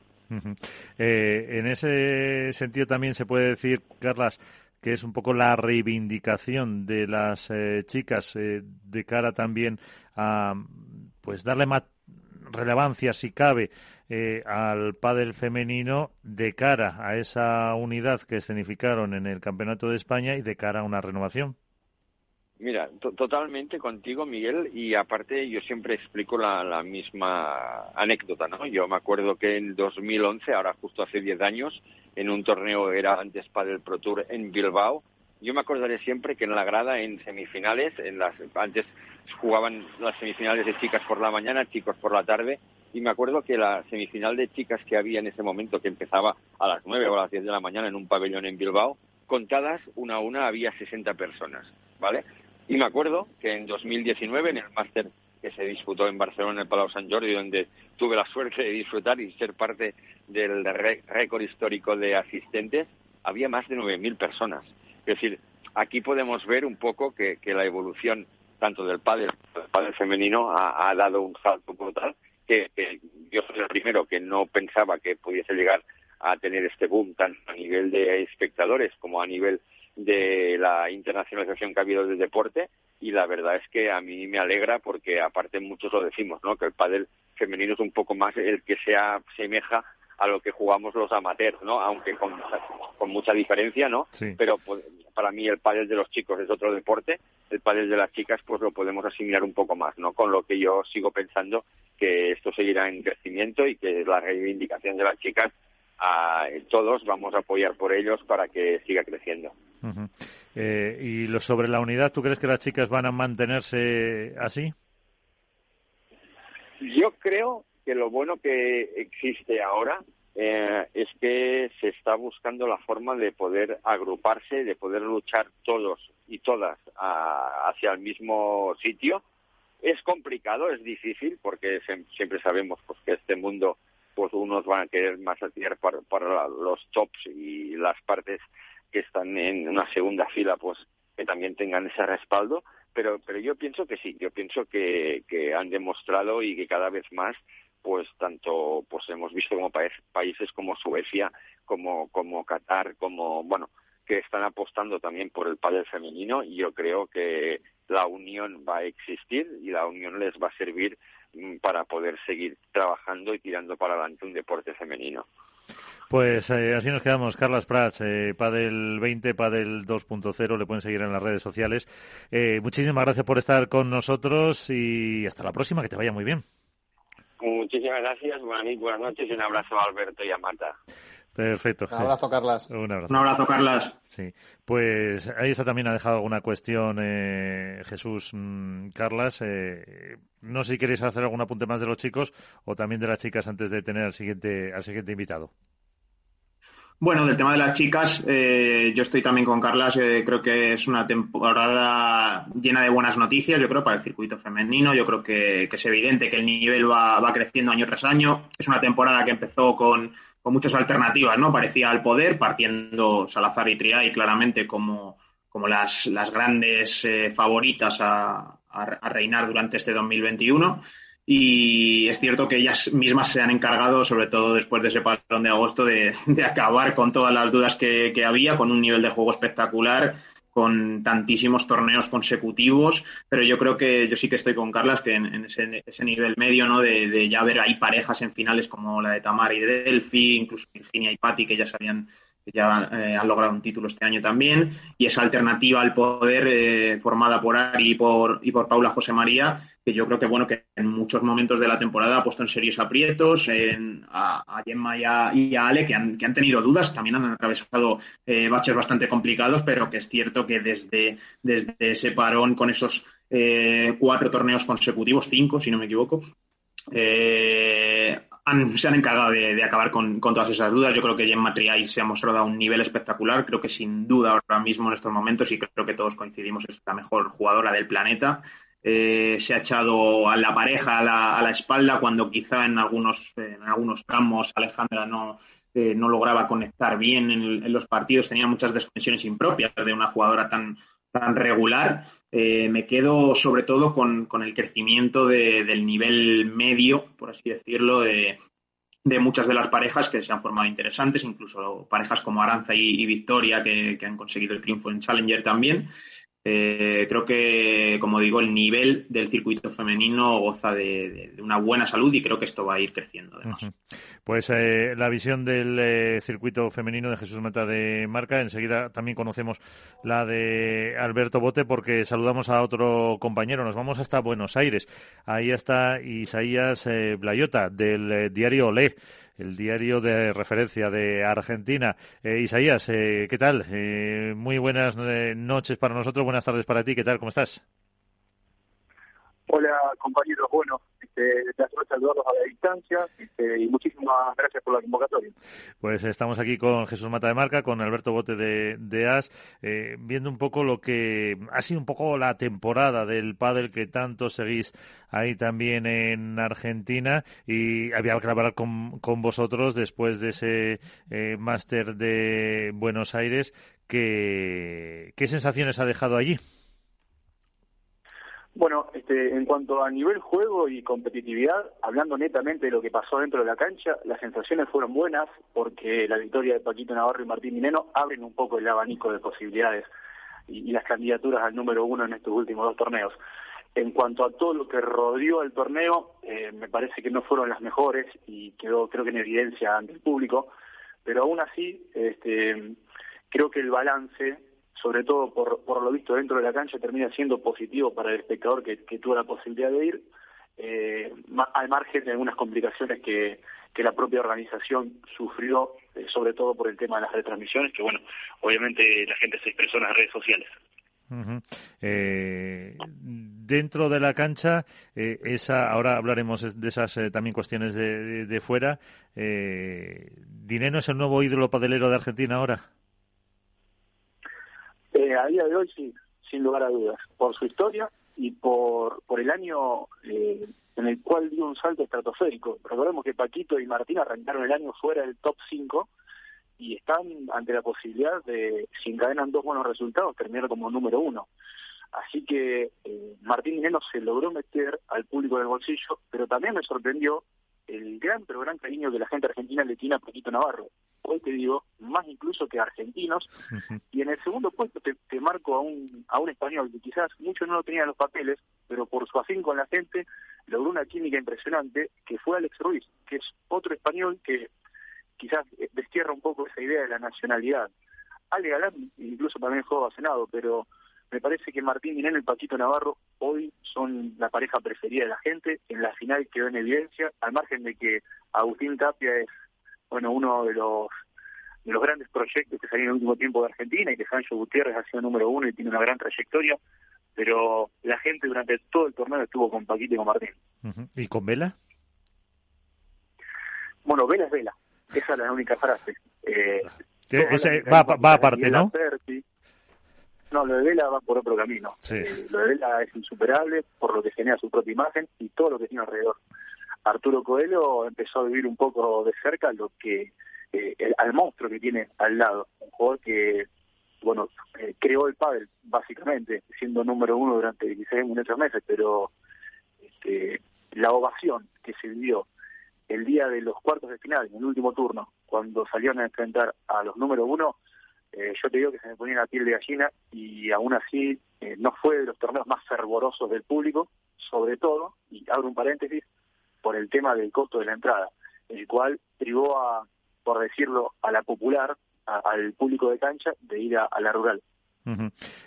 Eh, en ese sentido también se puede decir, Carlas, que es un poco la reivindicación de las eh, chicas eh, de cara también a pues darle más relevancia, si cabe, al pádel femenino de cara a esa unidad que escenificaron en el Campeonato de España y de cara a una renovación. Mira, totalmente contigo, Miguel, y aparte yo siempre explico la, misma anécdota, ¿no? Yo me acuerdo que en 2011, ahora justo hace 10 años, en un torneo era antes para el Pro Tour en Bilbao, yo me acordaré siempre que en la grada, en semifinales, en las antes jugaban las semifinales de chicas por la mañana, chicos por la tarde, y me acuerdo que la semifinal de chicas que había en ese momento, que empezaba a las 9 o a las 10 de la mañana en un pabellón en Bilbao, contadas una a una había 60 personas, ¿vale? Y me acuerdo que en 2019, en el máster que se disputó en Barcelona, en el Palau Sant Jordi, donde tuve la suerte de disfrutar y ser parte del récord histórico de asistentes, había más de 9.000 personas. Es decir, aquí podemos ver un poco que, la evolución tanto del pádel del pádel femenino ha, dado un salto brutal que, que, yo soy el primero que no pensaba que pudiese llegar a tener este boom tanto a nivel de espectadores como a nivel de la internacionalización que ha habido del deporte y la verdad es que a mí me alegra porque aparte muchos lo decimos, ¿no? Que el pádel femenino es un poco más el que se asemeja a lo que jugamos los amateurs, ¿no? Aunque con, con mucha diferencia, ¿no? Pero pues, para mí el pádel de los chicos es otro deporte, el pádel de las chicas pues lo podemos asimilar un poco más, ¿no? Con lo que yo sigo pensando que esto seguirá en crecimiento y que la reivindicación de las chicas a todos vamos a apoyar por ellos para que siga creciendo. Eh, y lo sobre la unidad, ¿tú crees que las chicas van a mantenerse así? Yo creo que lo bueno que existe ahora eh, es que se está buscando la forma de poder agruparse, de poder luchar todos y todas hacia el mismo sitio. Es complicado, es difícil, porque siempre sabemos pues, que este mundo pues unos van a querer más tirar para, para los tops y las partes que están en una segunda fila, pues que también tengan ese respaldo. Pero, pero yo pienso que sí, yo pienso que, que han demostrado y que cada vez más, pues tanto pues hemos visto como países como Suecia, como, como Qatar, como, bueno, que están apostando también por el pádel femenino y yo creo que la unión va a existir y la unión les va a servir mm, para poder seguir trabajando y tirando para adelante un deporte femenino. Pues eh, así nos quedamos. Carlas Prats, eh, Padel 20, Padel 2.0, le pueden seguir en las redes sociales. Eh, muchísimas gracias por estar con nosotros y hasta la próxima, que te vaya muy bien. Muchísimas gracias, buenas, buenas noches y un abrazo a Alberto y a Marta. Perfecto. Un abrazo, Carlas. Un abrazo. Un abrazo, Carlas. Sí, pues ahí está también ha dejado alguna cuestión eh, Jesús mm, Carlas. Eh, no sé si queréis hacer algún apunte más de los chicos o también de las chicas antes de tener al siguiente, al siguiente invitado. Bueno, del tema de las chicas, eh, yo estoy también con Carlas. Creo que es una temporada llena de buenas noticias, yo creo, para el circuito femenino. Yo creo que, es evidente que el nivel va, creciendo año tras año. Es una temporada que empezó con, muchas alternativas, ¿no? Parecía al poder, partiendo Salazar y Triay claramente como, las grandes eh, favoritas a, a reinar durante este 2021 y es cierto que ellas mismas se han encargado, sobre todo después de ese parón de agosto, de, acabar con todas las dudas que, había, con un nivel de juego espectacular, con tantísimos torneos consecutivos, pero yo creo que yo sí que estoy con Carlas, que en, ese, nivel medio, ¿no? De, ya ver ahí parejas en finales como la de Tamar y de Delphi, incluso Virginia y Patti, que ya sabían que ya eh, han logrado un título este año también, y esa alternativa al poder eh, formada por Ari y por, y por Paula José María, que yo creo que bueno que en muchos momentos de la temporada ha puesto en serios aprietos a, Gemma y a, Ale, que han, que han tenido dudas, también han atravesado eh, baches bastante complicados, pero que es cierto que desde, desde ese parón con esos cuatro torneos consecutivos, cinco si no me equivoco, eh, se han encargado de, acabar con, todas esas dudas. Yo creo que Gemma Triay se ha mostrado a un nivel espectacular. Creo que sin duda ahora mismo en estos momentos, y creo que todos coincidimos, es la mejor jugadora del planeta. Eh, se ha echado a la pareja a la, espalda cuando quizá en algunos, en algunos tramos Alejandra no, eh, no lograba conectar bien en, los partidos, tenía muchas desconexiones impropias de una jugadora tan, tan regular. Eh, me quedo sobre todo con, el crecimiento del nivel medio, por así decirlo, de, muchas de las parejas que se han formado interesantes, incluso parejas como Aranza y, Victoria que, que, han conseguido el triunfo en Challenger también. Eh, creo que, como digo, el nivel del circuito femenino goza de, una buena salud y creo que esto va a ir creciendo. Además. Pues eh, la visión del eh, circuito femenino de Jesús Mata de Marca. Enseguida también conocemos la de Alberto Bote porque saludamos a otro compañero. Nos vamos hasta Buenos Aires. Ahí está Isaías Blayota del diario Olé el diario de referencia de Argentina. Eh, Isaías, eh, ¿qué tal? Eh, muy buenas noches para nosotros, buenas tardes para ti, ¿qué tal? ¿Cómo estás? Hola, compañeros. Bueno, este, te saludarlos a la distancia este, y muchísimas gracias por la convocatoria. Pues estamos aquí con Jesús Mata de Marca, con Alberto Bote de, AS, eh, viendo un poco lo que ha sido un poco la temporada del pádel que tanto seguís ahí también en Argentina y había que hablar con, con vosotros después de ese eh, máster de Buenos Aires. ¿Qué sensaciones ha dejado allí? Bueno, este, en cuanto a nivel juego y competitividad, hablando netamente de lo que pasó dentro de la cancha, las sensaciones fueron buenas porque la victoria de Paquito Navarro y Martín Mineno abren un poco el abanico de posibilidades y, las candidaturas al número uno en estos últimos dos torneos. En cuanto a todo lo que rodeó el torneo, eh, me parece que no fueron las mejores y quedó creo que en evidencia ante el público, pero aún así este, creo que el balance sobre todo por, por lo visto dentro de la cancha, termina siendo positivo para el espectador que, tuvo la posibilidad de ir, eh, al margen de algunas complicaciones que, que la propia organización sufrió, eh, sobre todo por el tema de las retransmisiones, que bueno, obviamente la gente se expresó en las redes sociales. Eh, dentro de la cancha, esa, ahora hablaremos de esas también cuestiones de, de, fuera. ¿Dinero es el nuevo ídolo padelero de Argentina ahora? Eh, a día de hoy sí, sin lugar a dudas, por su historia y por, por el año eh, en el cual dio un salto estratosférico. Recordemos que Paquito y Martín arrancaron el año fuera del top 5 y están ante la posibilidad de, si encadenan dos buenos resultados, terminar como número uno. Así que eh, Martín Neno se logró meter al público del bolsillo, pero también me sorprendió el gran, pero gran cariño que la gente argentina le tiene a Paquito Navarro. Hoy te digo, más incluso que argentinos. Y en el segundo puesto te, marco a un, a un español que quizás muchos no lo tenían los papeles, pero por su afín con la gente logró una química impresionante, que fue Alex Ruiz, que es otro español que quizás destierra un poco esa idea de la nacionalidad. Ale Galán incluso también fue Senado, pero me parece que Martín Minén y el Paquito Navarro hoy son la pareja preferida de la gente. En la final quedó en evidencia, al margen de que Agustín Tapia es bueno uno de los de los grandes proyectos que salieron en el último tiempo de Argentina y que Sancho Gutiérrez ha sido número uno y tiene una gran trayectoria, pero la gente durante todo el torneo estuvo con Paquito y con Martín. ¿Y con Vela? Bueno, Vela es Vela, esa es la única frase. Eh, ese va, va aparte, ¿no? No, lo de Vela va por otro camino. Eh, lo de Vela es insuperable por lo que genera su propia imagen y todo lo que tiene alrededor. Arturo Coelho empezó a vivir un poco de cerca lo que eh, al monstruo que tiene al lado, un jugador que bueno eh, creó el pádel básicamente, siendo número uno durante 16 muchos meses, pero este, la ovación que se dio el día de los cuartos de final, en el último turno, cuando salieron a enfrentar a los número uno, eh, yo te digo que se me ponía la piel de gallina y aún así no fue de los torneos más fervorosos del público, sobre todo, y abro un paréntesis, por el tema del costo de la entrada, el cual privó a, por decirlo, a la popular, al público de cancha, de ir a, la rural.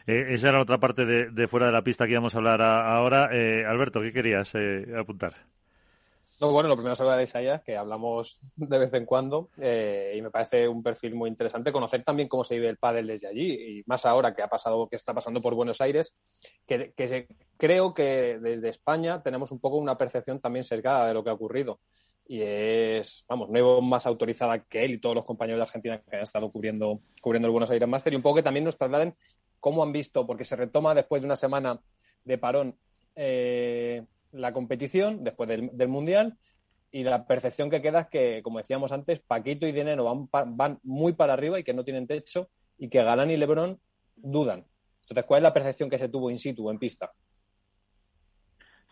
Eh, esa era otra parte de, fuera de la pista que íbamos a hablar ahora. Eh, Alberto, ¿qué querías eh, apuntar? No, bueno, lo primero de Isaías, que hablamos de vez en cuando, y me parece un perfil muy interesante conocer también cómo se vive el pádel desde allí, y más ahora que ha pasado, que está pasando por Buenos Aires, que, que creo que desde España tenemos un poco una percepción también cercada de lo que ha ocurrido. Y es, vamos, no más autorizada que él y todos los compañeros de Argentina que han estado cubriendo, cubriendo el Buenos Aires Master, y un poco que también nos trasladen cómo han visto, porque se retoma después de una semana de parón eh, la competición después del, Mundial y la percepción que queda es que, como decíamos antes, Paquito y Dinero van, van muy para arriba y que no tienen techo y que Galán y Lebron dudan. Entonces, ¿cuál es la percepción que se tuvo in situ, en pista?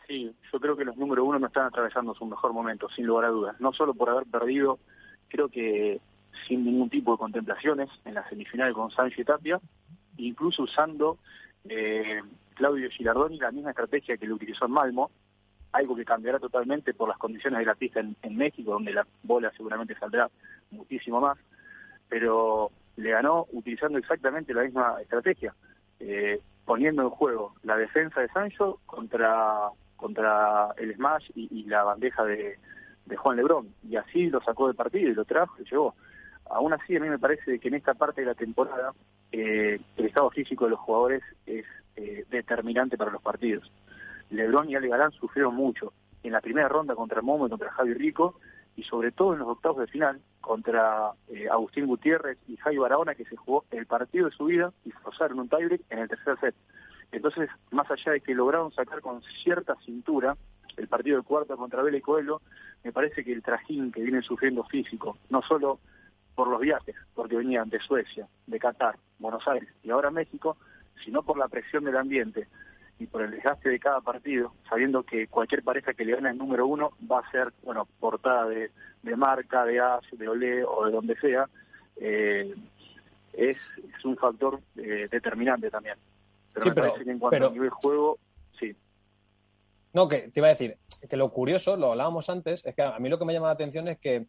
Sí, yo creo que los número uno no están atravesando su mejor momento, sin lugar a dudas. No solo por haber perdido, creo que sin ningún tipo de contemplaciones en la semifinal con Sancho y Tapia, incluso usando eh, Claudio Girardoni la misma estrategia que le utilizó en Malmo, algo que cambiará totalmente por las condiciones de la pista en, México, donde la bola seguramente saldrá muchísimo más, pero le ganó utilizando exactamente la misma estrategia, eh, poniendo en juego la defensa de Sancho contra, contra el smash y, la bandeja de, Juan Lebrón, y así lo sacó del partido y lo trajo y llegó. Aún así, a mí me parece que en esta parte de la temporada eh, el estado físico de los jugadores es eh, determinante para los partidos. Lebron y Ale Galán sufrieron mucho en la primera ronda contra Momo y contra Javi Rico y sobre todo en los octavos de final contra eh, Agustín Gutiérrez y Javi Barahona que se jugó el partido de su vida y forzaron un tiebreak en el tercer set. Entonces, más allá de que lograron sacar con cierta cintura el partido de cuarto contra Vélez Coelho, me parece que el trajín que vienen sufriendo físico, no solo por los viajes, porque venían de Suecia, de Qatar, Buenos Aires y ahora México, sino por la presión del ambiente, y por el desgaste de cada partido, sabiendo que cualquier pareja que le gane el número uno va a ser, bueno, portada de, marca, de AS, de Olé o de donde sea, eh, es, es, un factor eh, determinante también. Pero me parece que en cuanto a nivel juego, sí. No, que te iba a decir que lo curioso, lo hablábamos antes, es que a mí lo que me llama la atención es que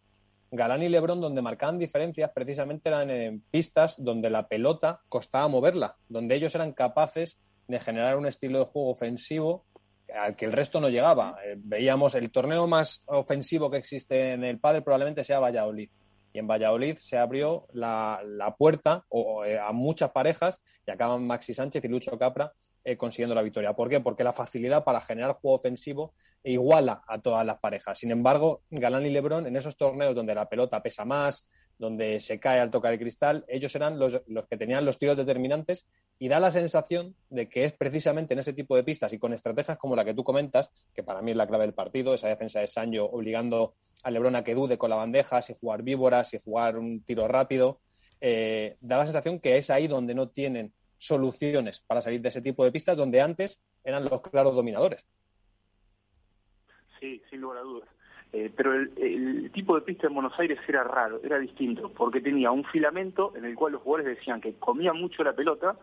Galán y Lebron, donde marcaban diferencias, precisamente eran en pistas donde la pelota costaba moverla, donde ellos eran capaces de generar un estilo de juego ofensivo al que el resto no llegaba. Eh, veíamos el torneo más ofensivo que existe en el pádel probablemente sea Valladolid. Y en Valladolid se abrió la, puerta eh, a muchas parejas y acaban Maxi Sánchez y Lucho Capra eh, consiguiendo la victoria. ¿Por qué? Porque la facilidad para generar juego ofensivo iguala a todas las parejas. Sin embargo, Galán y Lebron en esos torneos donde la pelota pesa más, donde se cae al tocar el cristal, ellos eran los, los, que tenían los tiros determinantes y da la sensación de que es precisamente en ese tipo de pistas y con estrategias como la que tú comentas, que para mí es la clave del partido, esa defensa de Sancho obligando a Lebron a que dude con la bandeja, si jugar víboras, si jugar un tiro rápido, eh, da la sensación que es ahí donde no tienen soluciones para salir de ese tipo de pistas, donde antes eran los claros dominadores. Sí, sin lugar a dudas. Eh, pero el, tipo de pista en Buenos Aires era raro, era distinto, porque tenía un filamento en el cual los jugadores decían que comía mucho la pelota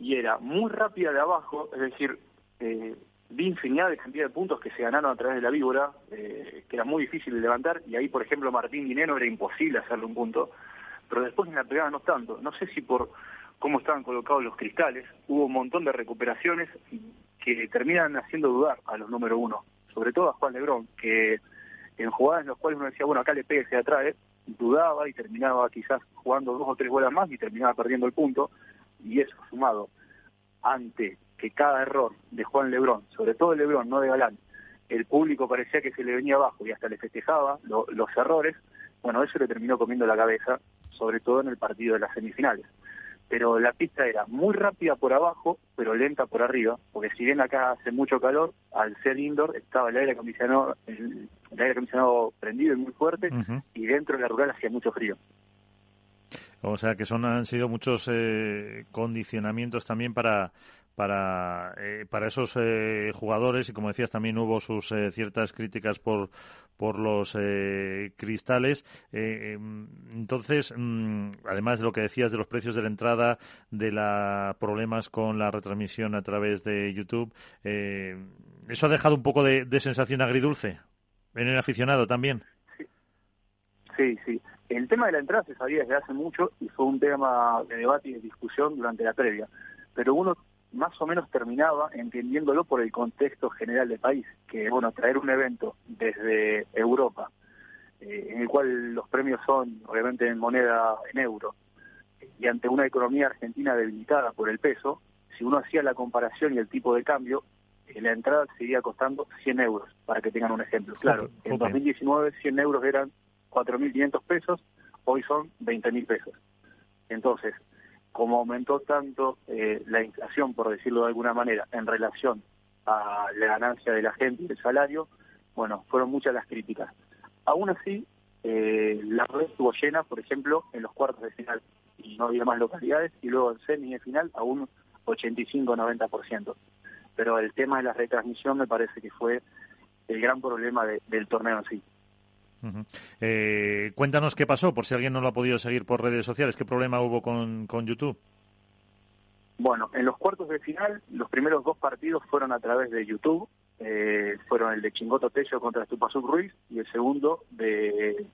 y era muy rápida de abajo, es decir, eh, vi infinidad de cantidad de puntos que se ganaron a través de la víbora, eh, que era muy difícil de levantar, y ahí, por ejemplo, Martín Dineno era imposible hacerle un punto, pero después en la pegada no tanto. No sé si por cómo estaban colocados los cristales, hubo un montón de recuperaciones que terminan haciendo dudar a los número uno, sobre todo a Juan Lebrón, que en jugadas en las cuales uno decía, bueno, acá le pegue, se atrae, dudaba y terminaba quizás jugando dos o tres bolas más y terminaba perdiendo el punto. Y eso sumado ante que cada error de Juan Lebrón, sobre todo el Lebrón, no de Galán, el público parecía que se le venía abajo y hasta le festejaba los errores, bueno, eso le terminó comiendo la cabeza, sobre todo en el partido de las semifinales. Pero la pista era muy rápida por abajo, pero lenta por arriba, porque si bien acá hace mucho calor, al ser indoor estaba el aire acondicionado, el, aire acondicionado prendido y muy fuerte, y dentro de la rural hacía mucho frío. O sea que son han sido muchos eh, condicionamientos también para para, eh, para esos eh, jugadores y como decías también hubo sus eh, ciertas críticas por, por los cristales. Em, entonces, mm, además de lo que decías de los precios de la entrada, de los problemas con la retransmisión a través de YouTube, ¿eso ha dejado un poco de, sensación agridulce en el aficionado también? Sí, sí. El tema de la entrada se sabía desde hace mucho y fue un tema de debate y de discusión durante la previa. Pero uno más o menos terminaba entendiéndolo por el contexto general del país, que bueno, traer un evento desde Europa, eh, en el cual los premios son obviamente en moneda en euro, y ante una economía argentina debilitada por el peso, si uno hacía la comparación y el tipo de cambio, eh, la entrada seguía costando 100 euros, para que tengan un ejemplo. Claro, en 2019 100 euros eran 4.500 pesos, hoy son 20.000 pesos. Entonces, como aumentó tanto eh, la inflación, por decirlo de alguna manera, en relación a la ganancia de la gente y el salario, bueno, fueron muchas las críticas. Aún así, eh, la red estuvo llena, por ejemplo, en los cuartos de final, y no había más localidades, y luego en semi de final a un 85-90%. Pero el tema de la retransmisión me parece que fue el gran problema del torneo en sí. Eh, cuéntanos qué pasó, por si alguien no lo ha podido seguir por redes sociales. ¿Qué problema hubo con, YouTube? Bueno, en los cuartos de final, los primeros dos partidos fueron a través de YouTube. Eh, fueron el de Chingoto Tello contra Estupazú Ruiz y el segundo de,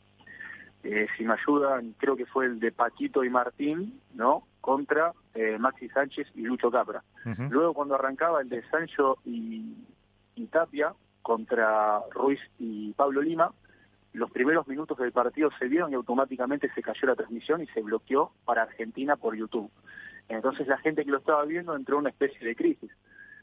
eh, si me ayudan, creo que fue el de Paquito y Martín, ¿no? Contra Maxi Sánchez y Lucho Capra. Luego cuando arrancaba el de Sancho y Tapia contra Ruiz y Pablo Lima, los primeros minutos del partido se vieron y automáticamente se cayó la transmisión y se bloqueó para Argentina por YouTube. Entonces la gente que lo estaba viendo entró en una especie de crisis.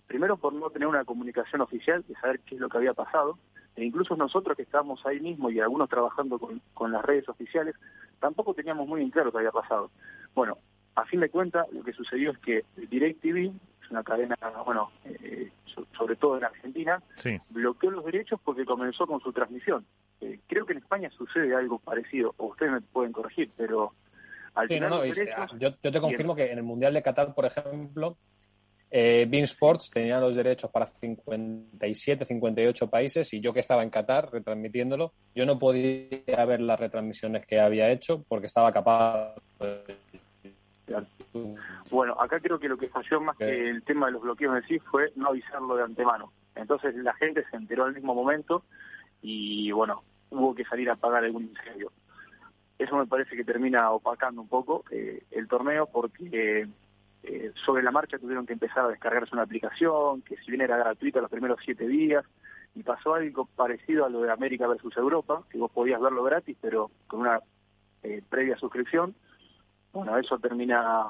Primero por no tener una comunicación oficial, de saber qué es lo que había pasado, e incluso nosotros que estábamos ahí mismo y algunos trabajando con, las redes oficiales, tampoco teníamos muy en claro qué había pasado. Bueno, a fin de cuentas, lo que sucedió es que DirecTV, es una cadena, bueno, eh, sobre todo en Argentina, bloqueó los derechos porque comenzó con su transmisión. Eh, creo que en España sucede algo parecido, o ustedes me pueden corregir, pero al final. Ah, yo, te confirmo que en el Mundial de Qatar, por ejemplo, eh, Bean Sports tenía los derechos para 57, 58 países y yo que estaba en Qatar retransmitiéndolo, yo no podía ver las retransmisiones que había hecho porque estaba capaz. Bueno, acá creo que lo que falló más que el tema de los bloqueos en sí fue no avisarlo de antemano. Entonces la gente se enteró al mismo momento y bueno, hubo que salir a apagar algún incendio. Eso me parece que termina opacando un poco eh, el torneo porque eh, sobre la marcha tuvieron que empezar a descargarse una aplicación que si bien era gratuita los primeros siete días y pasó algo parecido a lo de América versus Europa, que vos podías verlo gratis pero con una eh, previa suscripción. Bueno, eso termina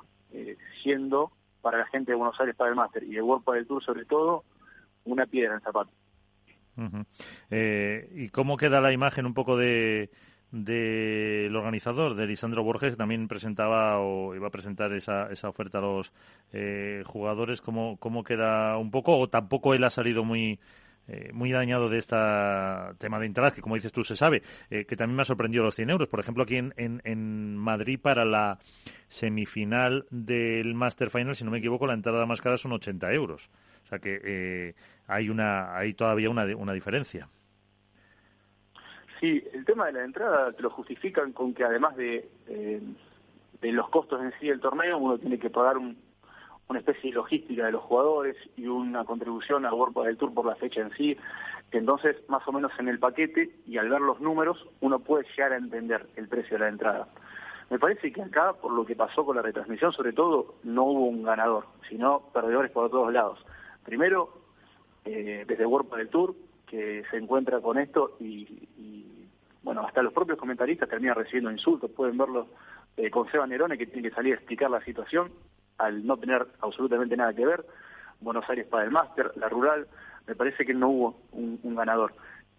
siendo para la gente de Buenos Aires para el máster y de World del Tour sobre todo una piedra en el zapato. Eh, ¿Y cómo queda la imagen un poco de del organizador, de Lisandro Borges, que también presentaba o iba a presentar esa, esa oferta a los eh, jugadores? ¿Cómo, ¿Cómo queda un poco? ¿O tampoco él ha salido muy eh, muy dañado de este tema de entradas, que como dices tú se sabe, eh, que también me ha sorprendido los 100 euros. Por ejemplo, aquí en, en, Madrid para la semifinal del Master Final, si no me equivoco, la entrada más cara son 80 euros. O sea que eh, hay una hay todavía una, una diferencia. Sí, el tema de la entrada te lo justifican con que además de, de los costos en sí del torneo, uno tiene que pagar un, una especie de logística de los jugadores y una contribución al World del Tour por la fecha en sí. Entonces, más o menos en el paquete y al ver los números, uno puede llegar a entender el precio de la entrada. Me parece que acá, por lo que pasó con la retransmisión, sobre todo, no hubo un ganador, sino perdedores por todos lados. Primero, eh, desde World del Tour, que se encuentra con esto y, bueno, hasta los propios comentaristas terminan recibiendo insultos, pueden verlo eh, con Seba Nerone que tiene que salir a explicar la situación al no tener absolutamente nada que ver, Buenos Aires para el máster, la rural, me parece que no hubo un, ganador.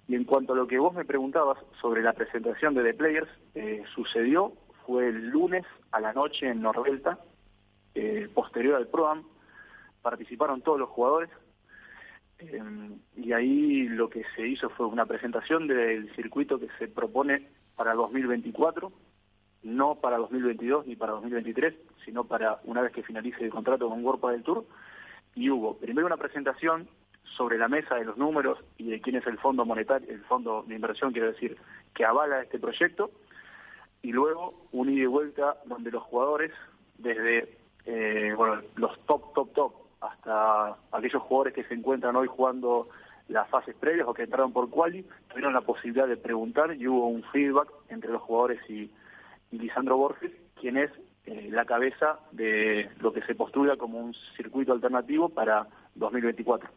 Y en cuanto a lo que vos me preguntabas sobre la presentación de The Players, eh, sucedió, fue el lunes a la noche en Nordelta, eh, posterior al ProAm, participaron todos los jugadores, eh, y ahí lo que se hizo fue una presentación del circuito que se propone para 2024, no para 2022 ni para 2023, sino para una vez que finalice el contrato con World del Tour. Y hubo primero una presentación sobre la mesa de los números y de quién es el fondo monetario, el fondo de inversión, quiero decir, que avala este proyecto, y luego un ida y vuelta donde los jugadores, desde eh, bueno, los top, top, top, hasta aquellos jugadores que se encuentran hoy jugando las fases previas o que entraron por quali, tuvieron la posibilidad de preguntar y hubo un feedback entre los jugadores y, Lisandro Borges, quien es eh, la cabeza de lo que se postula como un circuito alternativo para 2024.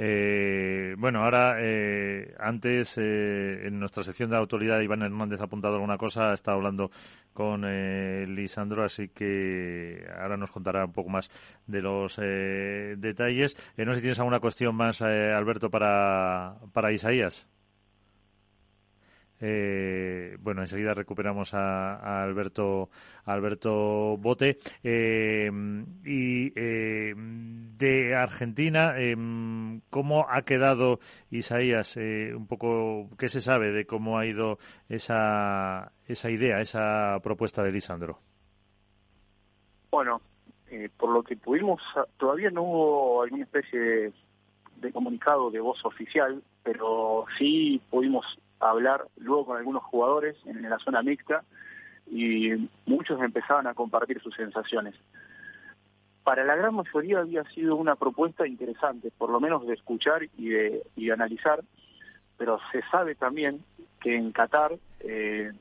Eh, bueno, ahora, eh, antes, eh, en nuestra sección de autoridad, Iván Hernández ha apuntado alguna cosa, ha estado hablando con eh, Lisandro, así que ahora nos contará un poco más de los detalles. no sé si tienes alguna cuestión más, Alberto, para, para Isaías. Eh, bueno, enseguida recuperamos a, Alberto Alberto Bote. Eh, y eh, de Argentina, ¿cómo ha quedado Isaías? un poco, ¿qué se sabe de cómo ha ido esa, esa idea, esa propuesta de Lisandro? Bueno, por lo que pudimos, todavía no hubo alguna especie de comunicado de voz oficial, pero sí pudimos hablar luego con algunos jugadores en, la zona mixta y muchos empezaban a compartir sus sensaciones. Para la gran mayoría había sido una propuesta interesante, por lo menos de escuchar y de, y analizar, pero se sabe también que en Qatar eh,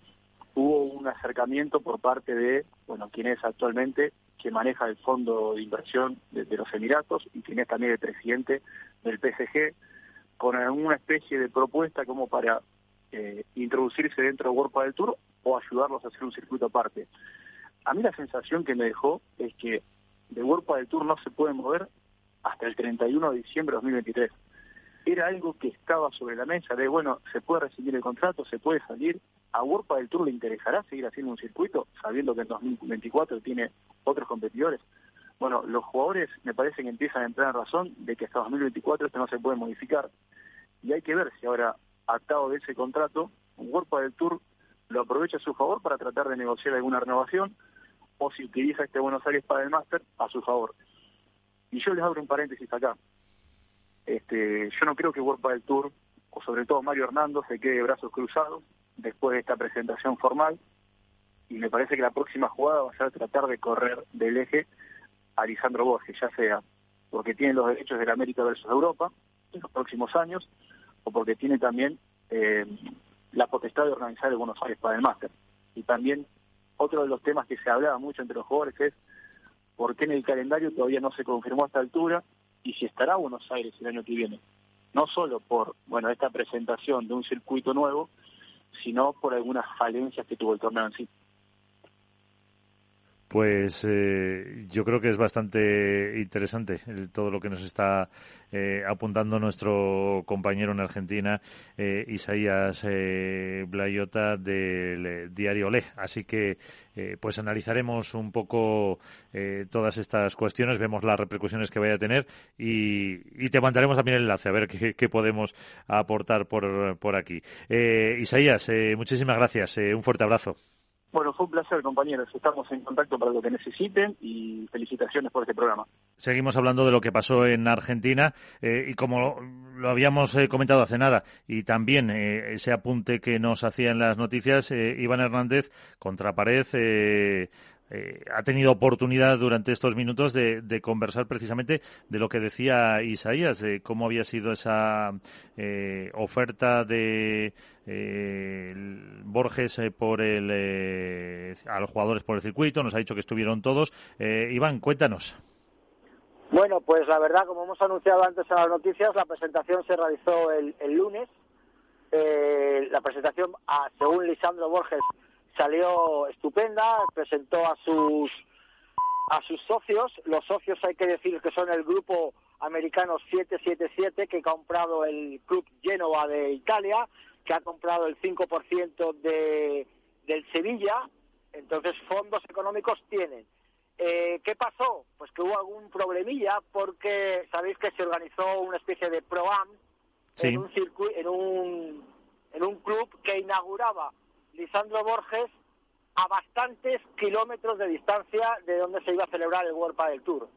hubo un acercamiento por parte de, bueno, quien es actualmente que maneja el fondo de inversión de, de los Emiratos y quien es también el presidente del PSG, con alguna especie de propuesta como para eh, introducirse dentro de World del Tour o ayudarlos a hacer un circuito aparte. A mí la sensación que me dejó es que de World del Tour no se puede mover hasta el 31 de diciembre de 2023. Era algo que estaba sobre la mesa de, bueno, se puede rescindir el contrato, se puede salir. ¿A World del Tour le interesará seguir haciendo un circuito, sabiendo que en 2024 tiene otros competidores? Bueno, los jugadores me parece que empiezan a entrar en razón de que hasta 2024 esto no se puede modificar. Y hay que ver si ahora atado de ese contrato, World del Tour lo aprovecha a su favor para tratar de negociar alguna renovación o si utiliza este Buenos Aires para el máster a su favor. Y yo les abro un paréntesis acá. Este, yo no creo que World del Tour, o sobre todo Mario Hernando, se quede de brazos cruzados después de esta presentación formal. Y me parece que la próxima jugada va a ser tratar de correr del eje a Lisandro Borges, ya sea porque tiene los derechos de la América versus Europa en los próximos años, o porque tiene también eh, la potestad de organizar el Buenos Aires para el máster. Y también otro de los temas que se hablaba mucho entre los jugadores es por qué en el calendario todavía no se confirmó a esta altura y si estará Buenos Aires el año que viene. No solo por bueno esta presentación de un circuito nuevo, sino por algunas falencias que tuvo el torneo en sí. Pues eh, yo creo que es bastante interesante todo lo que nos está eh, apuntando nuestro compañero en Argentina, eh, Isaías Blayota del diario Le. Así que pues analizaremos un poco todas estas cuestiones, vemos las repercusiones que vaya a tener y, te mandaremos también el enlace a ver qué, qué podemos aportar por, por aquí. Isaías, muchísimas gracias. un fuerte abrazo. Bueno, fue un placer, compañeros. Estamos en contacto para lo que necesiten y felicitaciones por este programa. Seguimos hablando de lo que pasó en Argentina eh, y como lo habíamos eh, comentado hace nada y también eh, ese apunte que nos hacía en las noticias, Iván Hernández contra pared eh, ha tenido oportunidad durante estos minutos de, conversar precisamente de lo que decía Isaías, de cómo había sido esa eh, oferta de eh, Borges por el, a los jugadores por el circuito. Nos ha dicho que estuvieron todos. Iván, cuéntanos. Bueno, pues la verdad, como hemos anunciado antes en las noticias, la presentación se realizó el, el lunes Eh, la presentación, ah, según Lisandro Borges, salió estupenda, presentó a sus a sus socios. Los socios hay que decir que son el grupo americano 777 que ha comprado el club Genova de Italia, que ha comprado el 5% de, del Sevilla. Entonces, fondos económicos tienen. Eh, ¿Qué pasó? Pues que hubo algún problemilla porque sabéis que se organizó una especie de pro-am en un en un en un club que inauguraba Lisandro Borges a bastantes kilómetros de distancia de donde se iba a celebrar el World del Tour.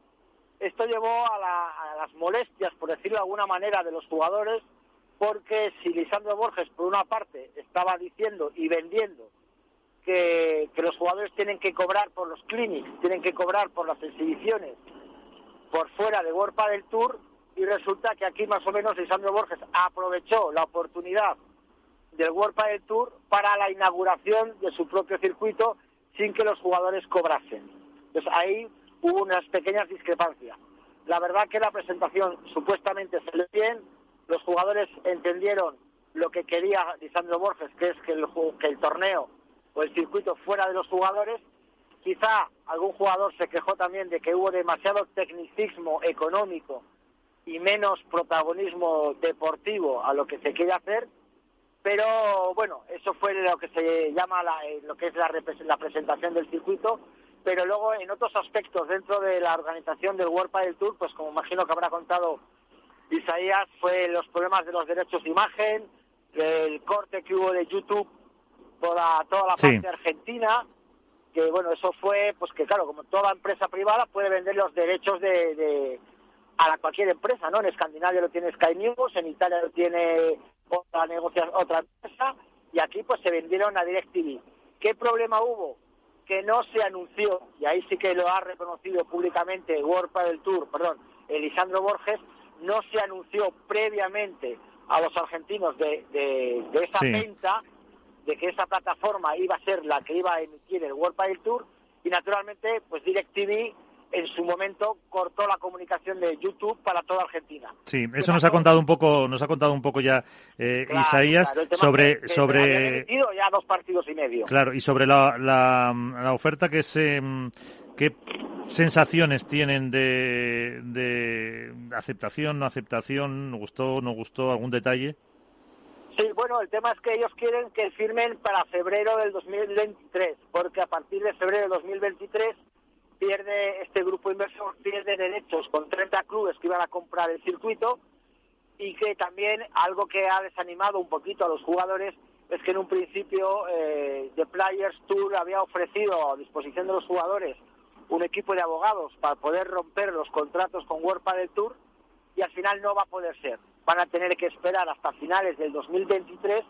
Esto llevó a, las molestias, por decirlo de alguna manera, de los jugadores, porque si Lisandro Borges, por una parte, estaba diciendo y vendiendo que, los jugadores tienen que cobrar por los clinics, tienen que cobrar por las exhibiciones por fuera de World del Tour, y resulta que aquí más o menos Lisandro Borges aprovechó la oportunidad del World del Tour para la inauguración de su propio circuito sin que los jugadores cobrasen. Entonces ahí hubo unas pequeñas discrepancias. La verdad que la presentación supuestamente salió bien, los jugadores entendieron lo que quería Lisandro Borges, que es que el, que el torneo o el circuito fuera de los jugadores. Quizá algún jugador se quejó también de que hubo demasiado tecnicismo económico y menos protagonismo deportivo a lo que se quiere hacer, pero bueno, eso fue lo que se llama la, eh, lo que es la, la presentación del circuito, pero luego en otros aspectos dentro de la organización del World del Tour, pues como imagino que habrá contado Isaías, fue los problemas de los derechos de imagen, el corte que hubo de YouTube por toda la parte argentina, que bueno, eso fue, pues que claro, como toda empresa privada puede vender los derechos de, a la cualquier empresa, ¿no? En Escandinavia lo tiene Sky News, en Italia lo tiene otra negocia, otra empresa y aquí pues se vendieron a DirecTV. ¿Qué problema hubo? Que no se anunció, y ahí sí que lo ha reconocido públicamente World del Tour, perdón, Elisandro Borges, no se anunció previamente a los argentinos de, de, esa venta, de que esa plataforma iba a ser la que iba a emitir el World del Tour, y naturalmente pues DirecTV en su momento cortó la comunicación de YouTube para toda Argentina. Sí, eso nos ha contado un poco, nos ha contado un poco ya eh, Isaías sobre sobre ya dos partidos y medio. Claro, y sobre la, la, oferta que se qué sensaciones tienen de, de aceptación, no aceptación, gustó, no gustó, algún detalle. Sí, bueno, el tema es que ellos quieren que firmen para febrero del 2023, porque a partir de febrero del 2023 pierde este grupo inversor pierde derechos con 30 clubes que iban a comprar el circuito y que también algo que ha desanimado un poquito a los jugadores es que en un principio eh, The Players Tour había ofrecido a disposición de los jugadores un equipo de abogados para poder romper los contratos con World del Tour y al final no va a poder ser. Van a tener que esperar hasta finales del 2023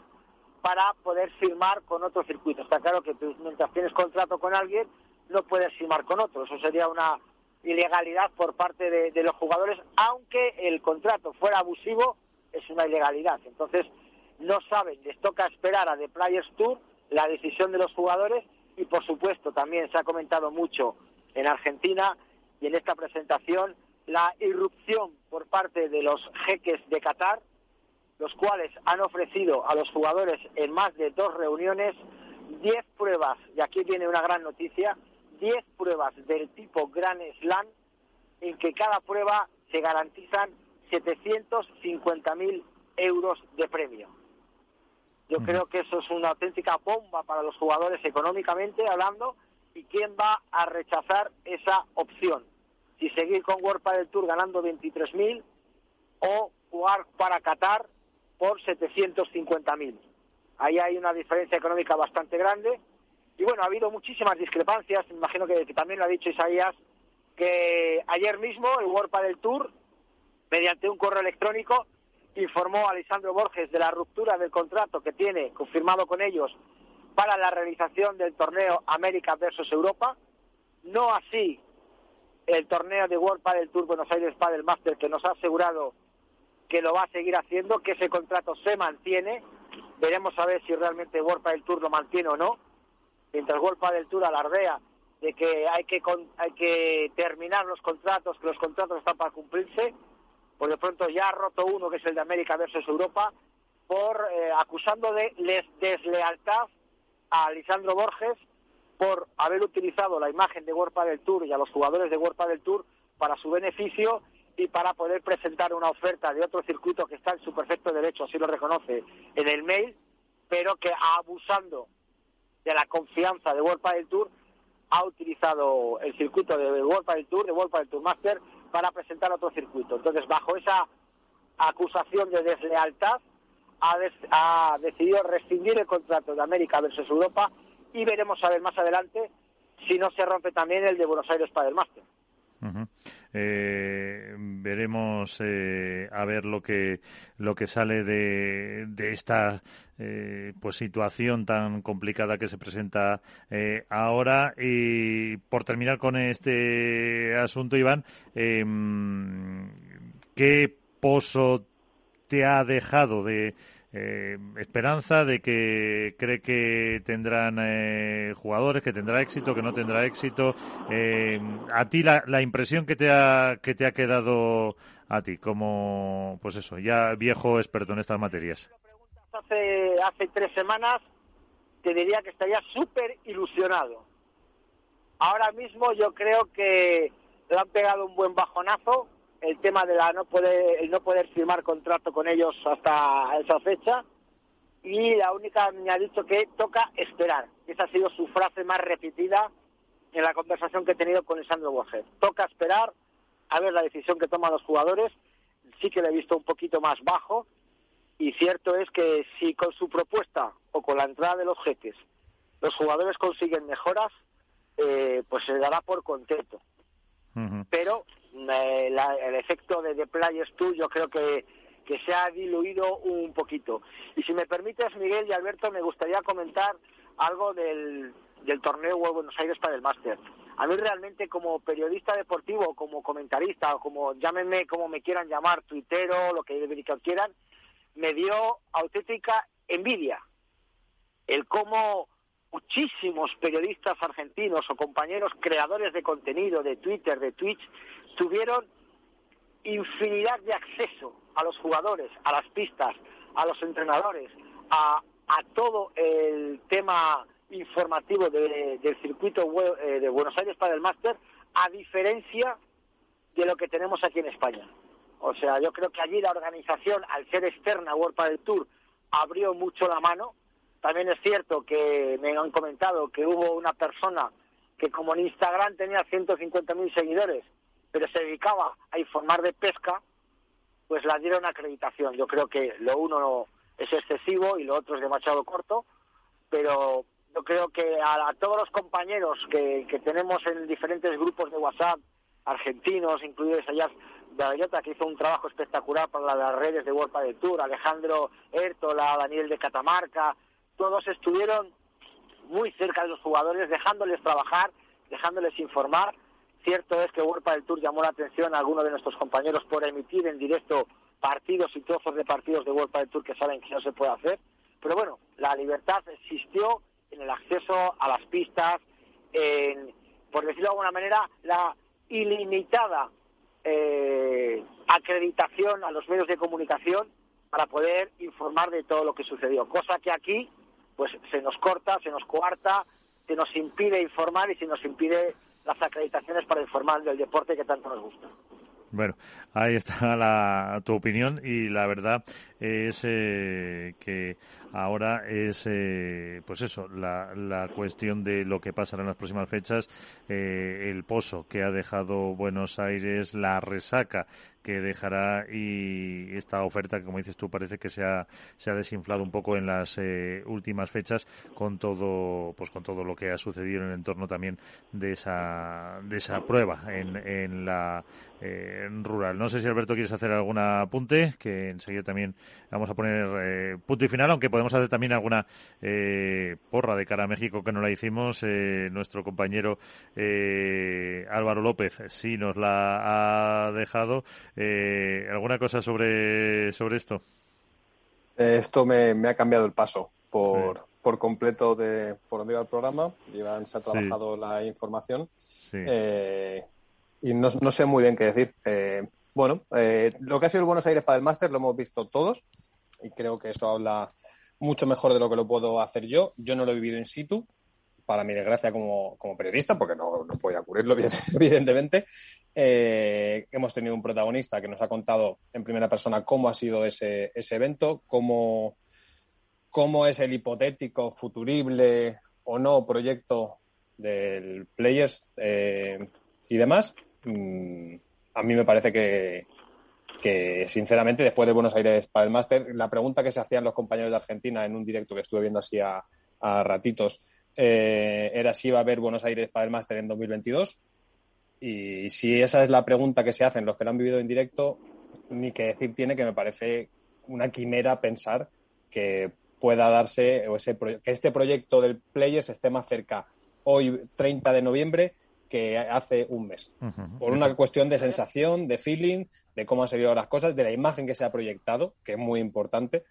para poder firmar con otro circuito. Está claro que mientras tienes contrato con alguien, no puedes firmar con otro. Eso sería una ilegalidad por parte de, los jugadores, aunque el contrato fuera abusivo, es una ilegalidad. Entonces, no saben, les toca esperar a The Players Tour la decisión de los jugadores y, por supuesto, también se ha comentado mucho en Argentina y en esta presentación la irrupción por parte de los jeques de Qatar, los cuales han ofrecido a los jugadores en más de dos reuniones 10 pruebas, y aquí viene una gran noticia, 10 pruebas del tipo Grand Slam en que cada prueba se garantizan 750.000 euros de premio. Yo creo que eso es una auténtica bomba para los jugadores económicamente hablando y quién va a rechazar esa opción. Si seguir con World del Tour ganando 23.000 o jugar para Qatar por 750.000. Ahí hay una diferencia económica bastante grande y bueno, ha habido muchísimas discrepancias, me imagino que, también lo ha dicho Isaías, que ayer mismo el World del Tour, mediante un correo electrónico, informó a Alessandro Borges de la ruptura del contrato que tiene confirmado con ellos para la realización del torneo América versus Europa, no así el torneo de World del Tour Buenos Aires Padel Master que nos ha asegurado que lo va a seguir haciendo, que ese contrato se mantiene. Veremos a ver si realmente World del Tour lo mantiene o no mientras Golpa del Tour alardea de que hay que hay que terminar los contratos, que los contratos están para cumplirse, por de pronto ya ha roto uno que es el de América versus Europa, por eh, acusando de deslealtad a Lisandro Borges por haber utilizado la imagen de World del Tour y a los jugadores de World del Tour para su beneficio y para poder presentar una oferta de otro circuito que está en su perfecto derecho, así lo reconoce en el mail, pero que abusando de la confianza de World del Tour ha utilizado el circuito de World del Tour, de World del Tour Master, para presentar otro circuito. Entonces, bajo esa acusación de deslealtad, ha, decidido rescindir el contrato de América versus Europa y veremos a ver más adelante si no se rompe también el de Buenos Aires para máster. Eh, veremos eh, a ver lo que lo que sale de, de esta eh, pues situación tan complicada que se presenta ahora y por terminar con este asunto Iván em, qué pozo te ha dejado de eh, esperanza de que cree que tendrán eh, jugadores, que tendrá éxito, que no tendrá éxito. Eh, a ti la, la, impresión que te ha que te ha quedado a ti como pues eso ya viejo experto en estas materias. Hace hace tres semanas te diría que estaría súper ilusionado. Ahora mismo yo creo que le han pegado un buen bajonazo el tema de la no poder, el no poder firmar contrato con ellos hasta esa fecha y la única me ha dicho que toca esperar. Esa ha sido su frase más repetida en la conversación que he tenido con Lisandro Borges. Toca esperar a ver la decisión que toman los jugadores. Sí que le he visto un poquito más bajo y cierto es que si con su propuesta o con la entrada de los jeques los jugadores consiguen mejoras, eh, pues se dará por contento. Pero el efecto de The Players Tour yo creo que, que se ha diluido un poquito. Y si me permites, Miguel y Alberto, me gustaría comentar algo del, del torneo World Buenos Aires para el Máster. A mí realmente como periodista deportivo, como comentarista, o como llámenme como me quieran llamar, tuitero, lo que quieran, me dio auténtica envidia el cómo muchísimos periodistas argentinos o compañeros creadores de contenido, de Twitter, de Twitch, tuvieron infinidad de acceso a los jugadores, a las pistas, a los entrenadores, a, todo el tema informativo del circuito eh, de Buenos Aires para el máster, a diferencia de lo que tenemos aquí en España. O sea, yo creo que allí la organización, al ser externa a World Tour, abrió mucho la mano. También es cierto que me han comentado que hubo una persona que como en Instagram tenía 150.000 seguidores pero se dedicaba a informar de pesca, pues la dieron acreditación. Yo creo que lo uno es excesivo y lo otro es demasiado corto, pero yo creo que a, todos los compañeros que, tenemos en diferentes grupos de WhatsApp, argentinos, incluidos allá Bayota, que hizo un trabajo espectacular para las redes de World de Tour, Alejandro Ertola, Daniel de Catamarca, todos estuvieron muy cerca de los jugadores, dejándoles trabajar, dejándoles informar, Cierto es que World del Tour llamó la atención a algunos de nuestros compañeros por emitir en directo partidos y trozos de partidos de World del Tour que saben que no se puede hacer. Pero bueno, la libertad existió en el acceso a las pistas, en, por decirlo de alguna manera, la ilimitada eh, acreditación a los medios de comunicación para poder informar de todo lo que sucedió. Cosa que aquí, pues se nos corta, se nos coarta, se nos impide informar y se nos impide las acreditaciones para informar del deporte que tanto nos gusta. Bueno, ahí está la, tu opinión y la verdad es eh, que ahora es, eh, pues eso, la, la, cuestión de lo que pasará en las próximas fechas, eh, el pozo que ha dejado Buenos Aires, la resaca que dejará y esta oferta que como dices tú parece que se ha, se ha desinflado un poco en las eh, últimas fechas con todo pues con todo lo que ha sucedido en el entorno también de esa de esa prueba en, en la eh, rural no sé si Alberto quieres hacer algún apunte que enseguida también vamos a poner eh, punto y final aunque podemos hacer también alguna porra de cara a México que no la hicimos nuestro compañero Álvaro López sí nos la ha dejado eh, ¿Alguna cosa sobre, sobre esto? Eh, esto me, ha cambiado el paso por, por completo de por donde iba el programa. Iván se ha trabajado la información eh, y no, no, sé muy bien qué decir. Bueno, lo que ha sido el Buenos Aires para el máster lo hemos visto todos. y creo que eso habla mucho mejor de lo que lo puedo hacer yo. Yo no lo he vivido in situ, para mi desgracia como, periodista, porque no, no podía cubrirlo, *laughs* evidentemente. Eh, hemos tenido un protagonista que nos ha contado en primera persona cómo ha sido ese, ese evento, cómo, cómo es el hipotético, futurible o no proyecto del Players eh, y demás. Mm, a mí me parece que, sinceramente, después de Buenos Aires para el Máster, la pregunta que se hacían los compañeros de Argentina en un directo que estuve viendo así a, ratitos eh, era si iba a haber Buenos Aires para el Máster en 2022. Y si esa es la pregunta que se hacen los que lo han vivido en directo, ni que decir tiene que me parece una quimera pensar que pueda darse o ese que este proyecto del Players esté más cerca hoy 30 de noviembre que hace un mes. Por una cuestión de sensación, de feeling, de cómo han salido las cosas, de la imagen que se ha proyectado, que es muy importante.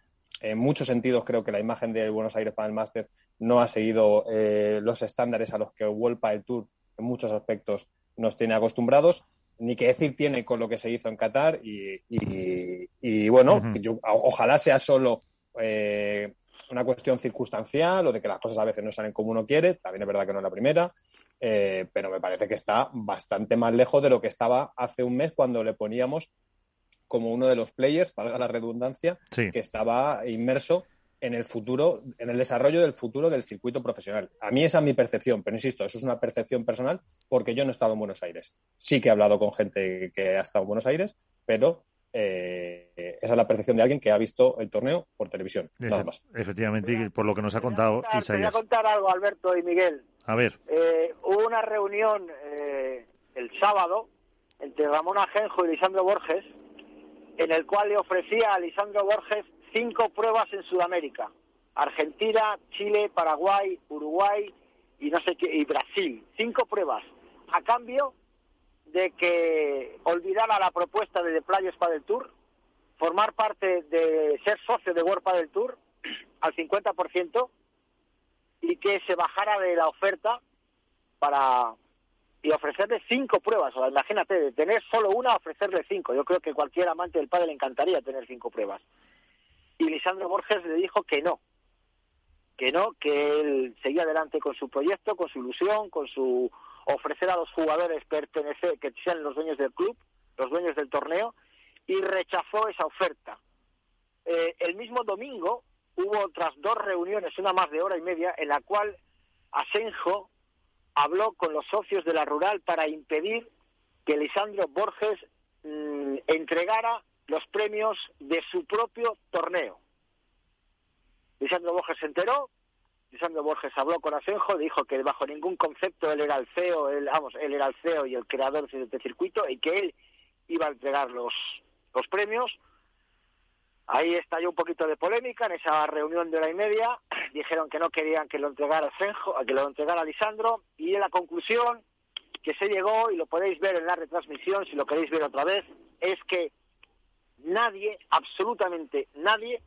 En muchos sentidos creo que la imagen de Buenos Aires para el Máster no ha seguido eh, los estándares a los que World el Tour en muchos aspectos nos tiene acostumbrados, ni que decir tiene con lo que se hizo en Qatar y, bueno, ojalá sea solo eh, una cuestión circunstancial o de que las cosas a veces no salen como uno quiere, también es verdad que no es la primera, eh, pero me parece que está bastante más lejos de lo que estaba hace un mes cuando le poníamos como uno de los players, valga la redundancia, que estaba inmerso en el futuro, en el desarrollo del futuro del circuito profesional. A mí esa es mi percepción, pero insisto, eso es una percepción personal porque yo no he estado en Buenos Aires. Sí que he hablado con gente que ha estado en Buenos Aires, pero eh, esa es la percepción de alguien que ha visto el torneo por televisión, nada más. Efectivamente, y por lo que nos ha contado Isaías. Te voy a contar algo, Alberto y Miguel. A ver. Eh, hubo una reunión eh, el sábado entre Ramón Ajenjo y Lisandro Borges, en el cual le ofrecía a Lisandro Borges cinco pruebas en Sudamérica. Argentina, Chile, Paraguay, Uruguay y no sé qué, y Brasil. Cinco pruebas. A cambio de que olvidara la propuesta de The Players del Tour, formar parte de ser socio de World del Tour *clears throat* al 50% y que se bajara de la oferta para y ofrecerle cinco pruebas. O imagínate, de tener solo una, ofrecerle cinco. Yo creo que cualquier amante del padre le encantaría tener cinco pruebas. Y Lisandro Borges le dijo que no, que no, que él seguía adelante con su proyecto, con su ilusión, con su ofrecer a los jugadores pertenecer, que sean los dueños del club, los dueños del torneo, y rechazó esa oferta. Eh, el mismo domingo hubo otras dos reuniones, una más de hora y media, en la cual Asenjo habló con los socios de la rural para impedir que Lisandro Borges mm, entregara los premios de su propio torneo. Lisandro Borges se enteró, Lisandro Borges habló con Asenjo, dijo que bajo ningún concepto él era el CEO, él, vamos, él era el CEO y el creador de este circuito y que él iba a entregar los, los premios. Ahí estalló un poquito de polémica en esa reunión de hora y media. *clears throat* Dijeron que no querían que lo entregara Asenjo, que lo entregara Lisandro y la conclusión que se llegó y lo podéis ver en la retransmisión si lo queréis ver otra vez es que nadie, absolutamente nadie,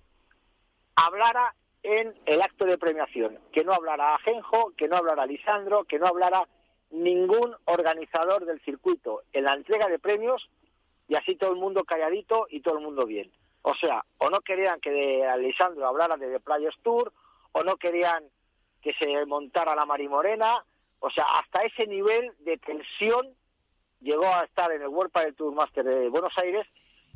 hablara en el acto de premiación, que no hablara Ajenjo, que no hablara Lisandro, que no hablara ningún organizador del circuito en la entrega de premios y así todo el mundo calladito y todo el mundo bien. O sea, o no querían que de Lisandro hablara de The Players Tour, o no querían que se montara la Marimorena, o sea, hasta ese nivel de tensión llegó a estar en el World Padel Tour Master de Buenos Aires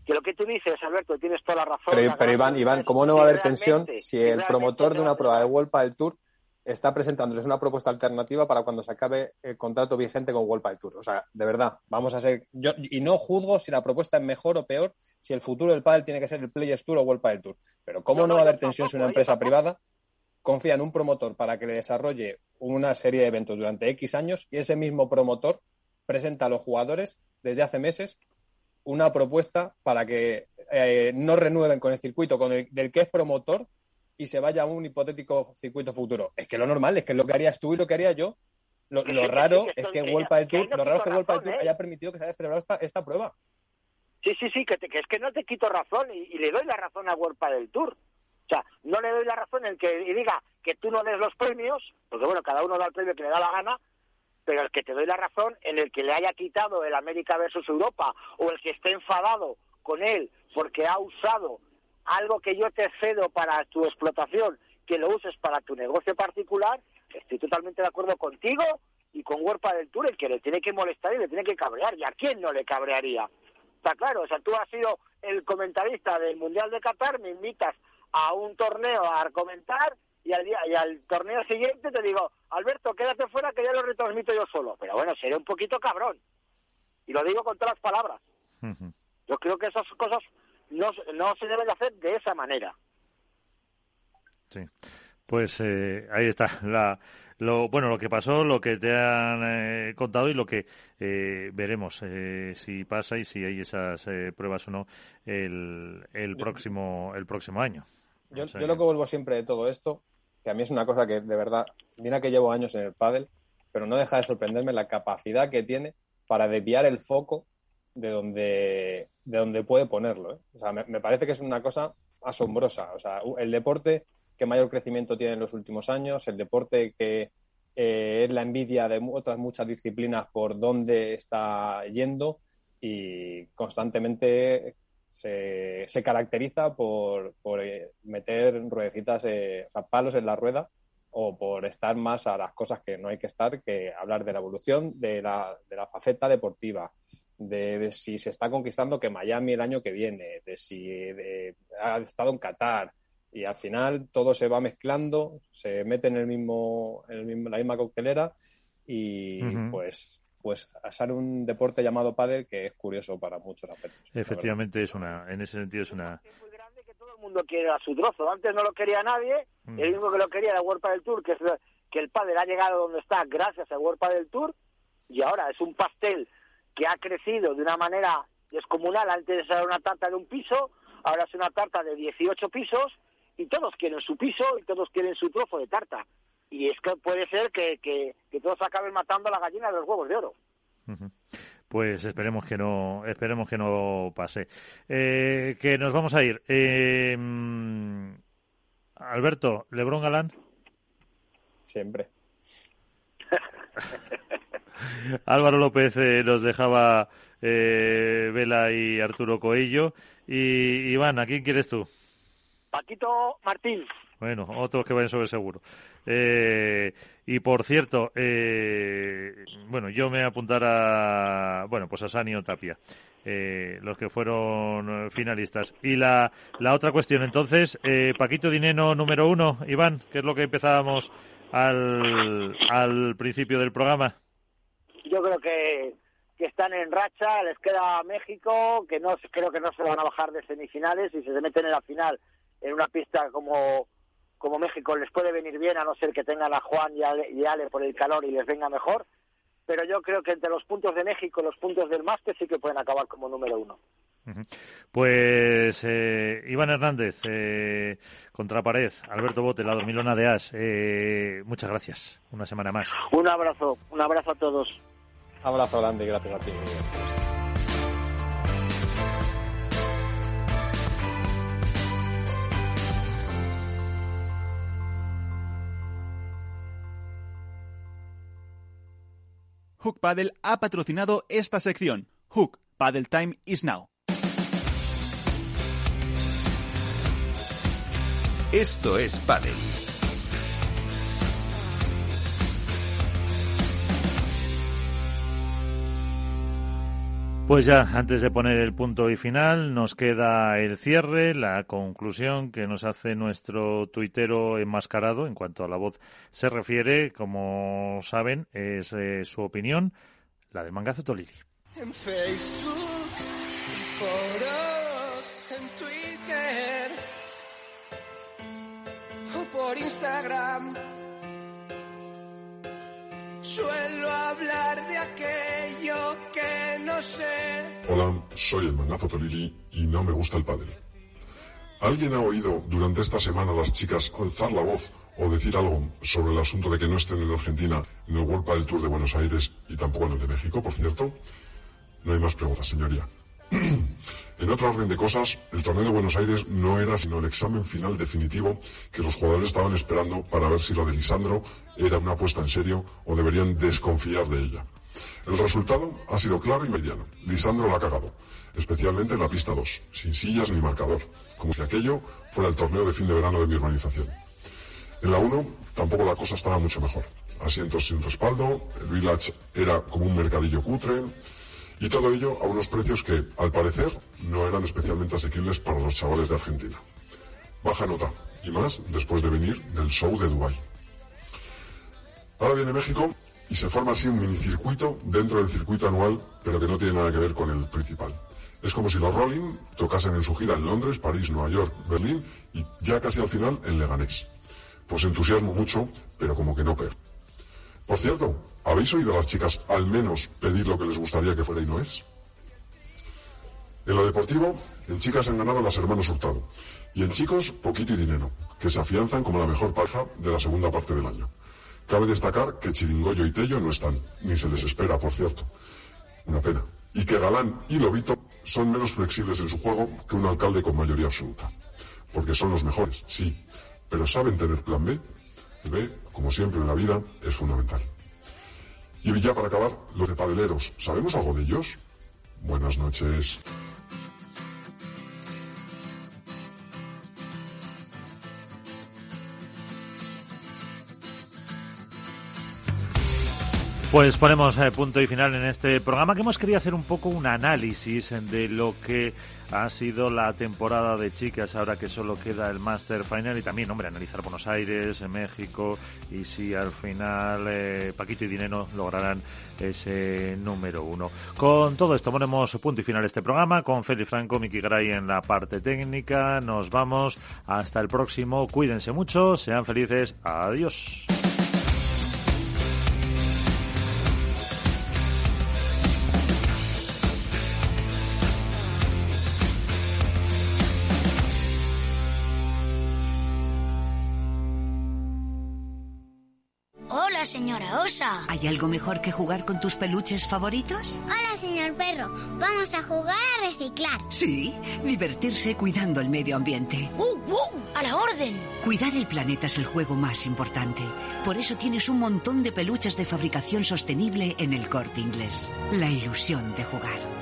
que lo que tú dices, Alberto, tienes toda la razón. Pero, Iván, Iván, ¿cómo no va a haber tensión si el promotor de una prueba de World del Tour está presentándoles una propuesta alternativa para cuando se acabe el contrato vigente con World del Tour? O sea, de verdad, vamos a ser... Yo, y no juzgo si la propuesta es mejor o peor, si el futuro del pádel tiene que ser el Players Tour o World del Tour. Pero ¿cómo no, va a haber tensión si una empresa privada confía en un promotor para que le desarrolle una serie de eventos durante X años y ese mismo promotor presenta a los jugadores desde hace meses una propuesta para que eh, no renueven con el circuito con el, del que es promotor y se vaya a un hipotético circuito futuro. Es que lo normal, es que lo que harías tú y lo que haría yo. Lo, raro es que, World del Tour, lo raro es que World Tour ¿eh? haya permitido que se haya celebrado esta, esta prueba. Sí, sí, sí, que, es que no te quito razón y, le doy la razón a World del Tour. O sea, no le doy la razón en que diga que tú no des los premios, porque bueno, cada uno da el premio que le da la gana, pero el que te doy la razón, en el que le haya quitado el América versus Europa o el que esté enfadado con él porque ha usado algo que yo te cedo para tu explotación, que lo uses para tu negocio particular, estoy totalmente de acuerdo contigo y con Huerpa del Tour, el que le tiene que molestar y le tiene que cabrear. ¿Y a quién no le cabrearía? Está claro, o sea, tú has sido el comentarista del Mundial de Qatar, me invitas a un torneo a comentar y al, día, y al torneo siguiente te digo, Alberto, quédate fuera que ya lo retransmito yo solo. Pero bueno, seré un poquito cabrón. Y lo digo con todas las palabras. Yo creo que esas cosas no, no se deben de hacer de esa manera. Sí. Pues eh, ahí está. La, lo, bueno, lo que pasó, lo que te han eh, contado y lo que eh, veremos si pasa y si hay esas pruebas o no el, el próximo el próximo año. Yo, yo, lo que vuelvo siempre de todo esto, que a mí es una cosa que de verdad, mira que llevo años en el pádel, pero no deja de sorprenderme la capacidad que tiene para desviar el foco de donde, de donde puede ponerlo. O sea, me, me parece que es una cosa asombrosa. O sea, el deporte que mayor crecimiento tiene en los últimos años, el deporte que eh, es la envidia de otras muchas disciplinas por dónde está yendo y constantemente se, caracteriza por, eh, meter ruedecitas, eh, o sea, palos en la rueda o por estar más a las cosas que no hay que estar, que hablar de la evolución de la, de la faceta deportiva, de, si se está conquistando que Miami el año que viene, de si ha estado en Qatar, y al final todo se va mezclando, se mete en el mismo, en la misma coctelera y pues pues sale un deporte llamado pádel que es curioso para muchos aspectos. Efectivamente es una, en ese sentido es una es muy grande que todo el mundo quiere a su trozo. Antes no lo quería nadie, mm. el único que lo quería era World del Tour, que es que el pádel ha llegado donde está gracias a World del Tour y ahora es un pastel que ha crecido de una manera descomunal. Antes era una tarta de un piso, ahora es una tarta de 18 pisos y todos quieren su piso y todos quieren su trozo de tarta. Y es que puede ser que, que, todos acaben matando a la gallina de los huevos de oro. Pues esperemos que no, esperemos que no pase. Eh, que nos vamos a ir. Eh, Alberto, ¿Lebrón Galán? Siempre. *laughs* Álvaro López eh, nos dejaba Vela y Arturo Coello. Y Iván, ¿a quién quieres tú? Paquito Martín. Bueno, otros que vayan sobre seguro. Eh, y por cierto, eh, bueno, yo me apuntara, bueno, pues a Sanio Tapia, eh, los que fueron finalistas. Y la, la otra cuestión, entonces, Paquito Dineno número uno, Iván, que es lo que empezábamos al, al principio del programa. Yo creo que, que están en racha, les queda México, que no creo que no se van a bajar de semifinales y si se meten en la final en una pista como, como México les puede venir bien, a no ser que tengan a Juan y Ale, por el calor y les venga mejor. Pero yo creo que entre los puntos de México y los puntos del máster sí que pueden acabar como número uno. Pues eh, Iván Hernández, eh, contra pared, Alberto Bote, la dormilona de As, eh, muchas gracias. Una semana más. Un abrazo, un abrazo a todos. abrazo grande, gracias a ti. Hook Paddle ha patrocinado esta sección. Hook Paddle Time is now. Esto es Paddle. Pues ya, antes de poner el punto y final, nos queda el cierre, la conclusión que nos hace nuestro tuitero enmascarado en cuanto a la voz se refiere. Como saben, es eh, su opinión, la de Mangazo Toliri. En Facebook, foros, en Twitter o por Instagram. Suelo hablar de aquello que. Hola, soy el Mangazo Tolili y no me gusta el padre. ¿Alguien ha oído durante esta semana a las chicas alzar la voz o decir algo sobre el asunto de que no estén en Argentina en el World del Tour de Buenos Aires y tampoco en el de México, por cierto? No hay más preguntas, señoría. *clears throat* en otro orden de cosas, el torneo de Buenos Aires no era sino el examen final definitivo que los jugadores estaban esperando para ver si lo de Lisandro era una apuesta en serio o deberían desconfiar de ella. El resultado ha sido claro y mediano. Lisandro la ha cagado, especialmente en la pista 2, sin sillas ni marcador, como si aquello fuera el torneo de fin de verano de mi urbanización. En la 1 tampoco la cosa estaba mucho mejor. Asientos sin respaldo, el village era como un mercadillo cutre, y todo ello a unos precios que, al parecer, no eran especialmente asequibles para los chavales de Argentina. Baja nota, y más después de venir del show de Dubái. Ahora viene México y se forma así un minicircuito dentro del circuito anual, pero que no tiene nada que ver con el principal. Es como si los Rolling tocasen en su gira en Londres, París, Nueva York, Berlín y ya casi al final en Leganés. Pues entusiasmo mucho, pero como que no pega. Por cierto, ¿habéis oído a las chicas al menos pedir lo que les gustaría que fuera y no es? En lo deportivo, en chicas han ganado las hermanos Hurtado. Y en chicos, poquito y dinero, que se afianzan como la mejor pareja de la segunda parte del año. Cabe destacar que Chiringoyo y Tello no están, ni se les espera, por cierto. Una pena. Y que Galán y Lobito son menos flexibles en su juego que un alcalde con mayoría absoluta. Porque son los mejores, sí. Pero ¿saben tener plan B? El B, como siempre en la vida, es fundamental. Y ya para acabar, los de padeleros, ¿sabemos algo de ellos? Buenas noches. Pues ponemos eh, punto y final en este programa que hemos querido hacer un poco un análisis de lo que ha sido la temporada de chicas ahora que solo queda el Master Final y también, hombre, analizar Buenos Aires, México y si al final eh, Paquito y Dinero lograrán ese número uno. Con todo esto ponemos punto y final este programa con Félix Franco, Miki Gray en la parte técnica. Nos vamos hasta el próximo. Cuídense mucho, sean felices. Adiós. Señora Osa. ¿Hay algo mejor que jugar con tus peluches favoritos? Hola, señor perro. Vamos a jugar a reciclar. Sí, divertirse cuidando el medio ambiente. ¡Uh, uh! ¡A la orden! Cuidar el planeta es el juego más importante. Por eso tienes un montón de peluches de fabricación sostenible en el corte inglés. La ilusión de jugar.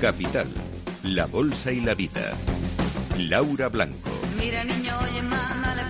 Capital, la bolsa y la vida. Laura Blanco. Mira niño, oye más, dale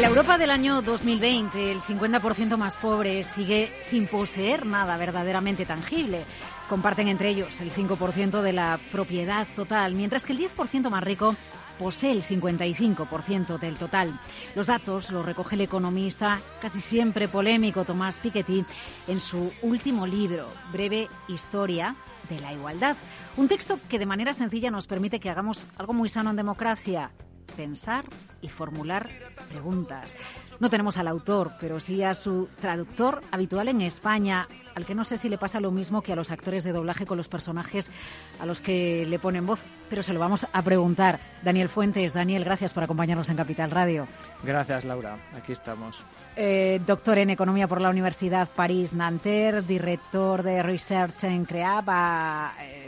En la Europa del año 2020, el 50% más pobre sigue sin poseer nada verdaderamente tangible. Comparten entre ellos el 5% de la propiedad total, mientras que el 10% más rico posee el 55% del total. Los datos los recoge el economista casi siempre polémico Tomás Piketty en su último libro, Breve Historia de la Igualdad. Un texto que de manera sencilla nos permite que hagamos algo muy sano en democracia, pensar y formular preguntas. No tenemos al autor, pero sí a su traductor habitual en España, al que no sé si le pasa lo mismo que a los actores de doblaje con los personajes a los que le ponen voz, pero se lo vamos a preguntar. Daniel Fuentes, Daniel, gracias por acompañarnos en Capital Radio. Gracias, Laura. Aquí estamos. Eh, doctor en Economía por la Universidad París-Nanterre, director de Research en CREAP, ha eh,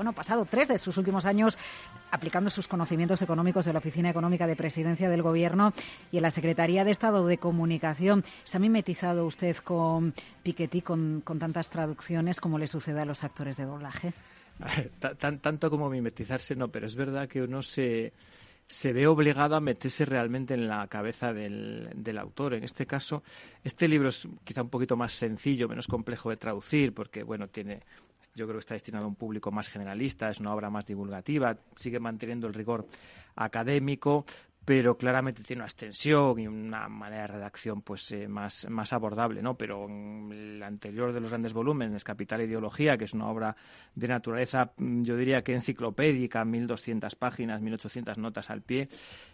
bueno, pasado tres de sus últimos años aplicando sus conocimientos económicos de la Oficina Económica de Presidencia del Gobierno y en la Secretaría de Estado de Comunicación. ¿Se ha mimetizado usted con Piketty, con, tantas traducciones como le sucede a los actores de doblaje? *laughs* Ta- tan- tanto como mimetizarse, no, pero es verdad que uno se, ve obligado a meterse realmente en la cabeza del autor. En este caso, este libro es quizá un poquito más sencillo, menos complejo de traducir, porque, bueno, tiene yo creo que está destinado a un público más generalista, es una obra más divulgativa, sigue manteniendo el rigor académico, pero claramente tiene una extensión y una manera de redacción pues eh, más, más abordable, ¿no? Pero el anterior de los grandes volúmenes, Capital e Ideología, que es una obra de naturaleza, mm, yo diría que enciclopédica, 1.200 páginas, 1.800 notas al pie,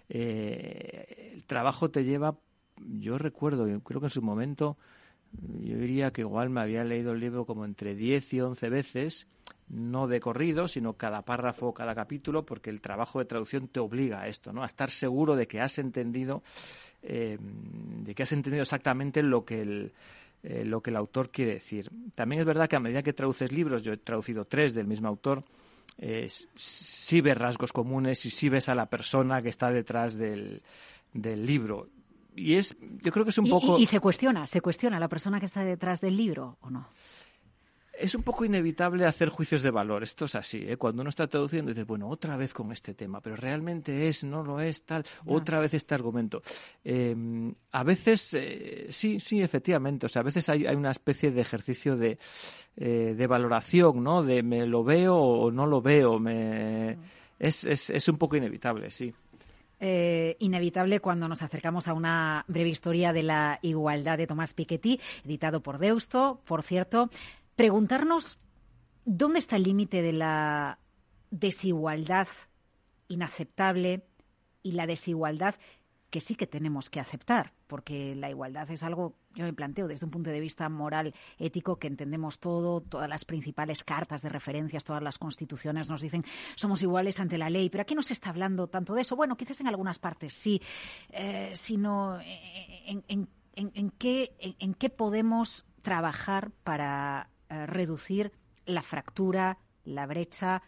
eh, el trabajo te lleva, yo recuerdo, creo que en su momento, yo diría que igual me había leído el libro como entre 10 y 11 veces, no de corrido, sino cada párrafo, cada capítulo, porque el trabajo de traducción te obliga a esto, ¿no? A estar seguro de que has entendido, eh, de que has entendido exactamente lo que el eh, lo que el autor quiere decir. También es verdad que a medida que traduces libros, yo he traducido tres del mismo autor, eh, sí ves rasgos comunes y sí ves a la persona que está detrás del, del libro. Y es, yo creo que es un Y- poco... y, y se cuestiona, se cuestiona la persona que está detrás del libro o no. es un poco inevitable hacer juicios de valor. Esto es así. ¿eh? Cuando uno está traduciendo, dices, bueno, otra vez con este tema, pero realmente es, no lo es, tal, otra vez este argumento. Eh, a veces, eh, sí, sí, efectivamente. O sea, a veces hay, hay una especie de ejercicio de, eh, de valoración, ¿no? De me lo veo o no lo veo. Me... Es, es, es un poco inevitable, sí. Eh, inevitable cuando nos acercamos a una breve historia de la igualdad de Tomás Piketty, editado por Deusto, por cierto. Preguntarnos dónde está el límite de la desigualdad inaceptable y la desigualdad que sí que tenemos que aceptar, porque la igualdad es algo, yo me planteo desde un punto de vista moral, ético, que entendemos todo, todas las principales cartas de referencias, todas las constituciones nos dicen somos iguales ante la ley, pero aquí no se está hablando tanto de eso. Bueno, quizás en algunas partes sí, eh, sino en, en- en- qué, en qué podemos trabajar para eh, reducir la fractura, la brecha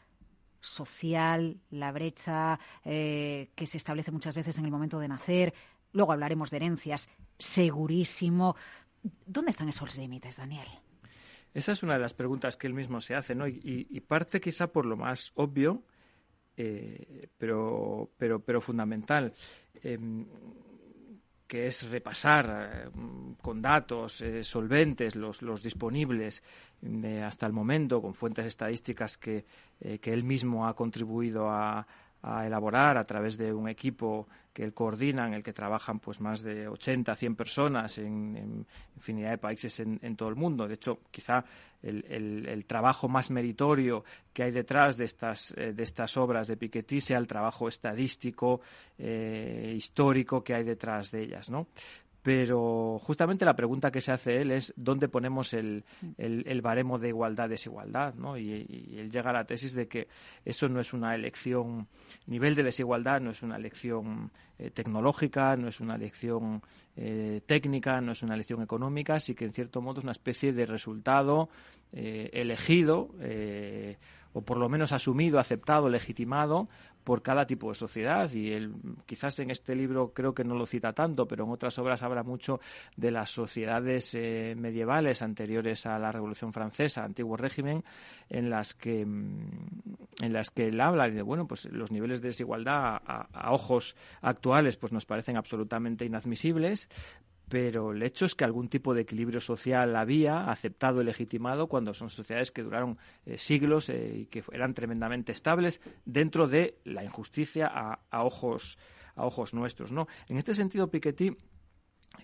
social, la brecha eh, que se establece muchas veces en el momento de nacer. Luego hablaremos de herencias, segurísimo. ¿Dónde están esos límites, Daniel? Esa es una de las preguntas que él mismo se hace, ¿no? Y, parte quizá por lo más obvio, eh, pero, pero, pero fundamental, em, que es repasar eh, con datos eh, solventes los, los disponibles eh, hasta el momento, con fuentes estadísticas que, que él mismo ha contribuido a, a elaborar a través de un equipo que él coordina, en el que trabajan pues más de 80, 100 personas en, infinidad de países en, todo el mundo. De hecho, quizá el, el- el trabajo más meritorio que hay detrás de estas, eh, de estas obras de Piketty sea el trabajo estadístico, eh, histórico que hay detrás de ellas, ¿no? Pero justamente la pregunta que se hace él es dónde ponemos el, el- baremo de igualdad-desigualdad, ¿no? Y, él llega a la tesis de que eso no es una elección, nivel de desigualdad no es una elección eh, tecnológica, no es una elección eh, técnica, no es una elección económica, sí que en cierto modo es una especie de resultado eh, elegido o por lo menos asumido, aceptado, legitimado por cada tipo de sociedad y él quizás en este libro creo que no lo cita tanto, pero en otras obras habla mucho de las sociedades eh, medievales anteriores a la Revolución Francesa, antiguo régimen, en las que mm, en las que él habla de bueno, pues los niveles de desigualdad a, a ojos actuales pues nos parecen absolutamente inadmisibles, pero el hecho es que algún tipo de equilibrio social había, aceptado y legitimado, cuando son sociedades que duraron eh, siglos eh, y que eran tremendamente estables dentro de la injusticia a, a ojos, a ojos nuestros. ¿no? En este sentido, Piketty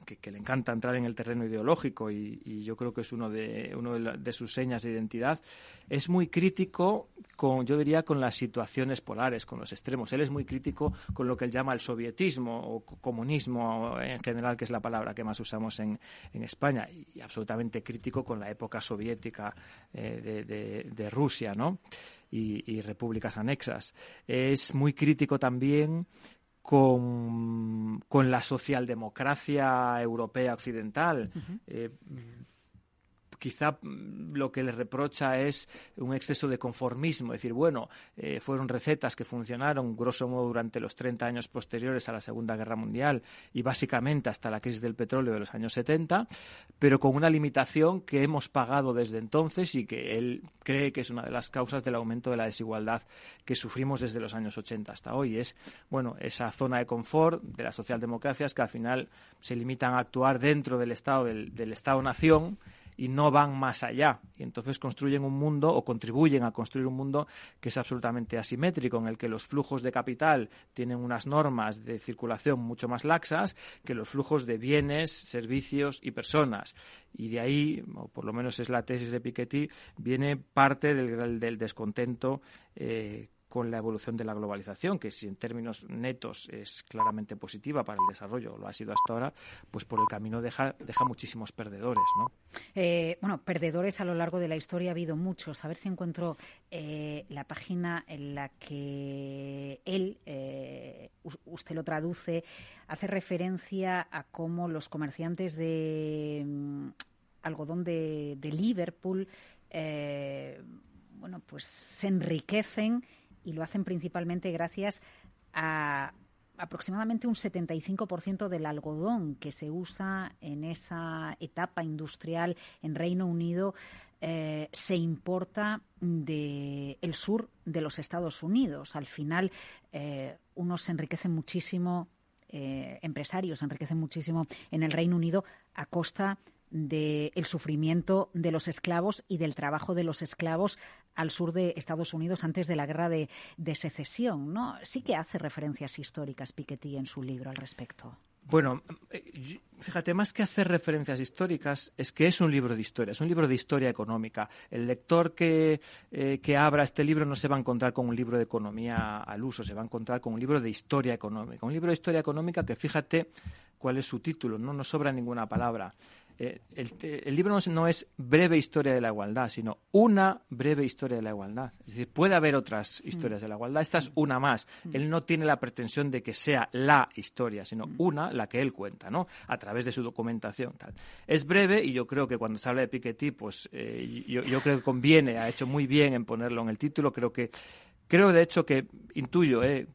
que, que le encanta entrar en el terreno ideológico y, y yo creo que es uno de uno de, la- de sus señas de identidad es muy crítico con yo diría con las situaciones polares con los extremos. Él es muy crítico con lo que él llama el sovietismo o co- comunismo en general que es la palabra que más usamos en, en España y absolutamente crítico con la época soviética eh, de, de- de Rusia no y, y repúblicas anexas. Es muy crítico también con, con la socialdemocracia europea occidental. Eh, quizá mm, lo que le reprocha es un exceso de conformismo, es decir, bueno, eh, fueron recetas que funcionaron grosso modo durante los 30 años posteriores a la Segunda Guerra Mundial y básicamente hasta la crisis del petróleo de los años 70, pero con una limitación que hemos pagado desde entonces y que él cree que es una de las causas del aumento de la desigualdad que sufrimos desde los años 80 hasta hoy. Es, bueno, esa zona de confort de las socialdemocracias que al final se limitan a actuar dentro del Estado, del, del Estado-nación y no van más allá. Y entonces construyen un mundo o contribuyen a construir un mundo que es absolutamente asimétrico, en el que los flujos de capital tienen unas normas de circulación mucho más laxas que los flujos de bienes, servicios y personas. Y de ahí, o por lo menos es la tesis de Piketty, viene parte del, del descontento eh, con la evolución de la globalización, que si en términos netos es claramente positiva para el desarrollo, lo ha sido hasta ahora, pues por el camino deja, muchísimos perdedores, ¿no? Eh, bueno, perdedores a lo largo de la historia ha habido muchos. A ver si encuentro eh, la página en la que él, eh, usted lo traduce, hace referencia a cómo los comerciantes de mm, algodón de, de Liverpool, bueno, pues se enriquecen y lo hacen principalmente gracias a aproximadamente un 75% del algodón que se usa en esa etapa industrial en Reino Unido eh, se importa del el sur de los Estados Unidos. Al final, eh, unos enriquecen muchísimo, eh, empresarios se enriquecen muchísimo en el Reino Unido a costa del sufrimiento de los esclavos y del trabajo de los esclavos al sur de Estados Unidos antes de la guerra de, secesión. ¿no? Sí que hace referencias históricas Piketty en su libro al respecto. Bueno, eh, fíjate, más que hacer referencias históricas, es que es un libro de historia, es un libro de historia económica. El lector que, eh, que abra este libro no se va a encontrar con un libro de economía al uso, se va a encontrar con un libro de historia económica. Un libro de historia económica que fíjate cuál es su título, no nos sobra ninguna palabra. Eh, el, libro no es, breve historia de la igualdad, sino una breve historia de la igualdad. Es decir, puede haber otras mm. historias de la igualdad, esta es una más. Mm. Él no tiene la pretensión de que sea la historia, sino mm. una, la que él cuenta, ¿no? A través de su documentación. Tal. Es breve y yo creo que cuando se habla de Piketty, pues eh, yo, yo creo que conviene, ha hecho muy bien en ponerlo en el título, creo que Creo, de hecho, que intuyo eh,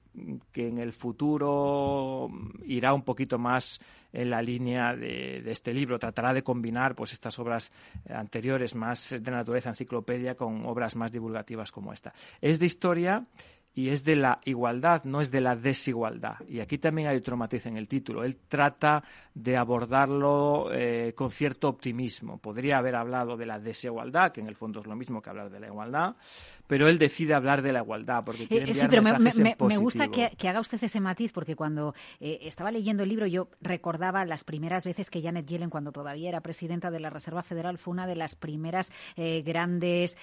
que en el futuro irá un poquito más en la línea de, este libro. Tratará de combinar pues estas obras anteriores más de naturaleza enciclopedia con obras más divulgativas como esta. Es de historia y es de la igualdad, no es de la desigualdad. Y aquí también hay otro matiz en el título. Él trata de abordarlo eh, con cierto optimismo. Podría haber hablado de la desigualdad, que en el fondo es lo mismo que hablar de la igualdad, pero él decide hablar de la igualdad porque quiere eh, sí, pero me, me, gusta que, haga usted ese matiz porque cuando eh, estaba leyendo el libro yo recordaba las primeras veces que Janet Yellen, cuando todavía era presidenta de la Reserva Federal, fue una de las primeras eh, grandes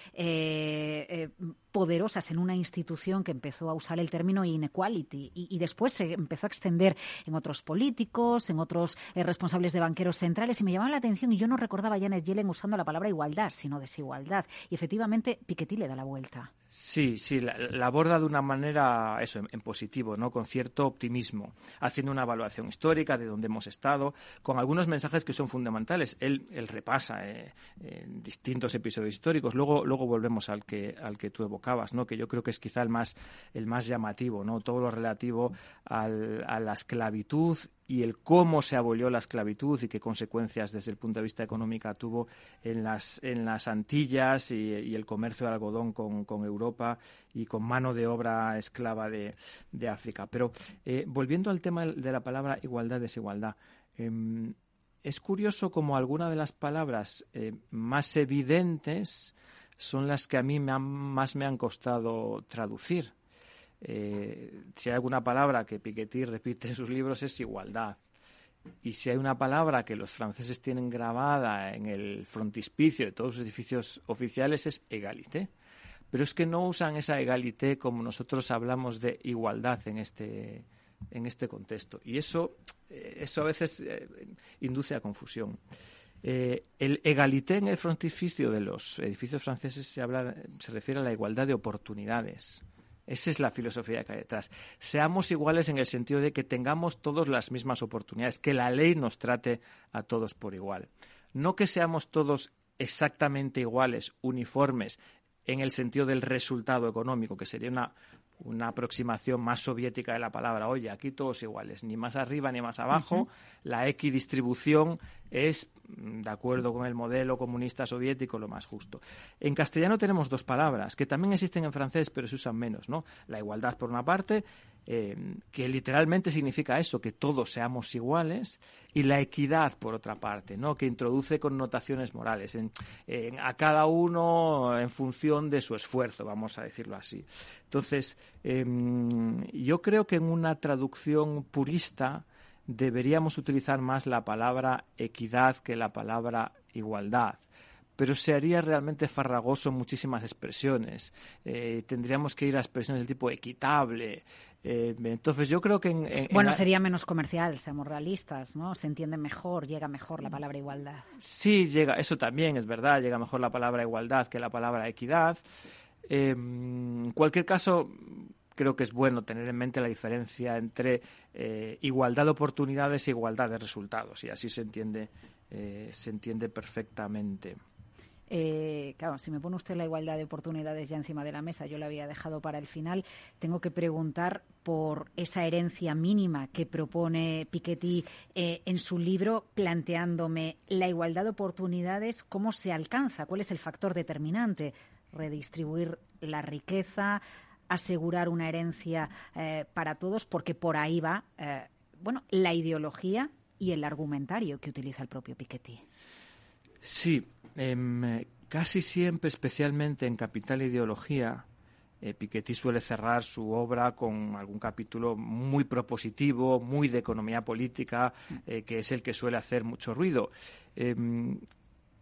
poderosas en una institución que empezó a usar el término inequality y, y después se empezó a extender en otros políticos, en otros responsables de banqueros centrales y me llamaba la atención y yo no recordaba a Janet Yellen usando la palabra igualdad, sino desigualdad. Y efectivamente Piketty le da la vuelta. Sí, sí, la, aborda de una manera, eso, en, positivo, ¿no? Con cierto optimismo, haciendo una evaluación histórica de dónde hemos estado, con algunos mensajes que son fundamentales. Él, él repasa eh, en distintos episodios históricos. Luego, luego volvemos al que, al que tú ¿no? Que yo creo que es quizá el más, el más llamativo, ¿no? Todo lo relativo al, a la esclavitud y el cómo se abolió la esclavitud y qué consecuencias desde el punto de vista económico tuvo en las, en las Antillas y, el comercio de algodón con, con, Europa y con mano de obra esclava de, de África. Pero eh, volviendo al tema de la palabra igualdad-desigualdad, em, es curioso como algunas de las palabras eh, más evidentes son las que a mí más me han costado traducir. Eh, si hay alguna palabra que Piketty repite en sus libros es igualdad. Y si hay una palabra que los franceses tienen grabada en el frontispicio de todos los edificios oficiales es égalité. Pero es que no usan esa égalité como nosotros hablamos de igualdad en este, en este contexto. Y eso, eh, eso a veces eh, induce a confusión. El égalité en el frontispicio de los edificios franceses se, habla, se refiere a la igualdad de oportunidades. Esa es la filosofía que hay detrás. Seamos iguales en el sentido de que tengamos todos las mismas oportunidades, que la ley nos trate a todos por igual. No que seamos todos exactamente iguales, uniformes, en el sentido del resultado económico, que sería una una aproximación más soviética de la palabra. Oye, aquí todos iguales, ni más arriba ni más abajo. La equidistribución es, mm, de acuerdo con el modelo comunista soviético, lo más justo. En castellano tenemos dos palabras que también existen en francés, pero se usan menos, ¿no? La igualdad por una parte, eh, que literalmente significa eso, que todos seamos iguales, y la equidad por otra parte, ¿no? Que introduce connotaciones morales en- a cada uno en función de su esfuerzo, vamos a decirlo así. Entonces, em, yo creo que en una traducción purista deberíamos utilizar más la palabra equidad que la palabra igualdad. Pero se haría realmente farragoso en muchísimas expresiones. Eh, tendríamos que ir a expresiones del tipo equitable. Eh, entonces, yo creo que en. en- Bueno, en- sería menos comercial, seamos realistas, ¿no? Se entiende mejor, llega mejor la palabra igualdad. Sí, llega, eso también es verdad, llega mejor la palabra igualdad que la palabra equidad. Eh, en cualquier caso, creo que es bueno tener en mente la diferencia entre eh, igualdad de oportunidades e igualdad de resultados, y así se entiende, eh, se entiende perfectamente. Eh, claro, si me pone usted la igualdad de oportunidades ya encima de la mesa, yo la había dejado para el final, tengo que preguntar por esa herencia mínima que propone Piketty en su libro, planteándome la igualdad de oportunidades, cómo se alcanza, cuál es el factor determinante, redistribuir la riqueza, asegurar una herencia eh, para todos, porque por ahí va, eh, bueno, la ideología y el argumentario que utiliza el propio Piketty. Sí, em, casi siempre, especialmente en Capital e Ideología, eh, Piketty suele cerrar su obra con algún capítulo muy propositivo, muy de economía política, eh, que es el que suele hacer mucho ruido. Em,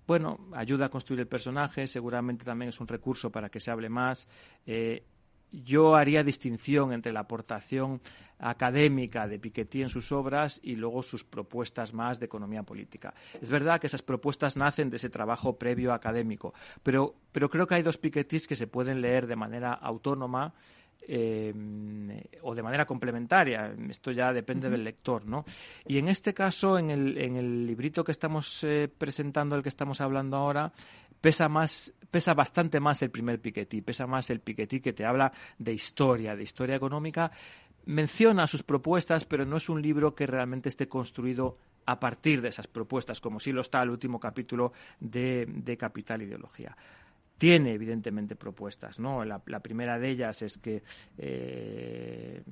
bueno, ayuda a construir el personaje, seguramente también es un recurso para que se hable más. Yo haría distinción entre la aportación académica de Piketty en sus obras y luego sus propuestas más de economía política. Es verdad que esas propuestas nacen de ese trabajo previo académico, pero, pero creo que hay dos Pikettys que se pueden leer de manera autónoma eh, o de manera complementaria. Esto ya depende del lector, ¿no? Y en este caso, en el, en el librito que estamos eh, presentando, el que estamos hablando ahora, pesa más, pesa bastante más el primer Piketty, pesa más el Piketty que te habla de historia, de historia económica. Menciona sus propuestas, pero no es un libro que realmente esté construido a partir de esas propuestas, como sí lo está el último capítulo de, de Capital Ideología tiene evidentemente propuestas. ¿no? La, primera de ellas es que eh,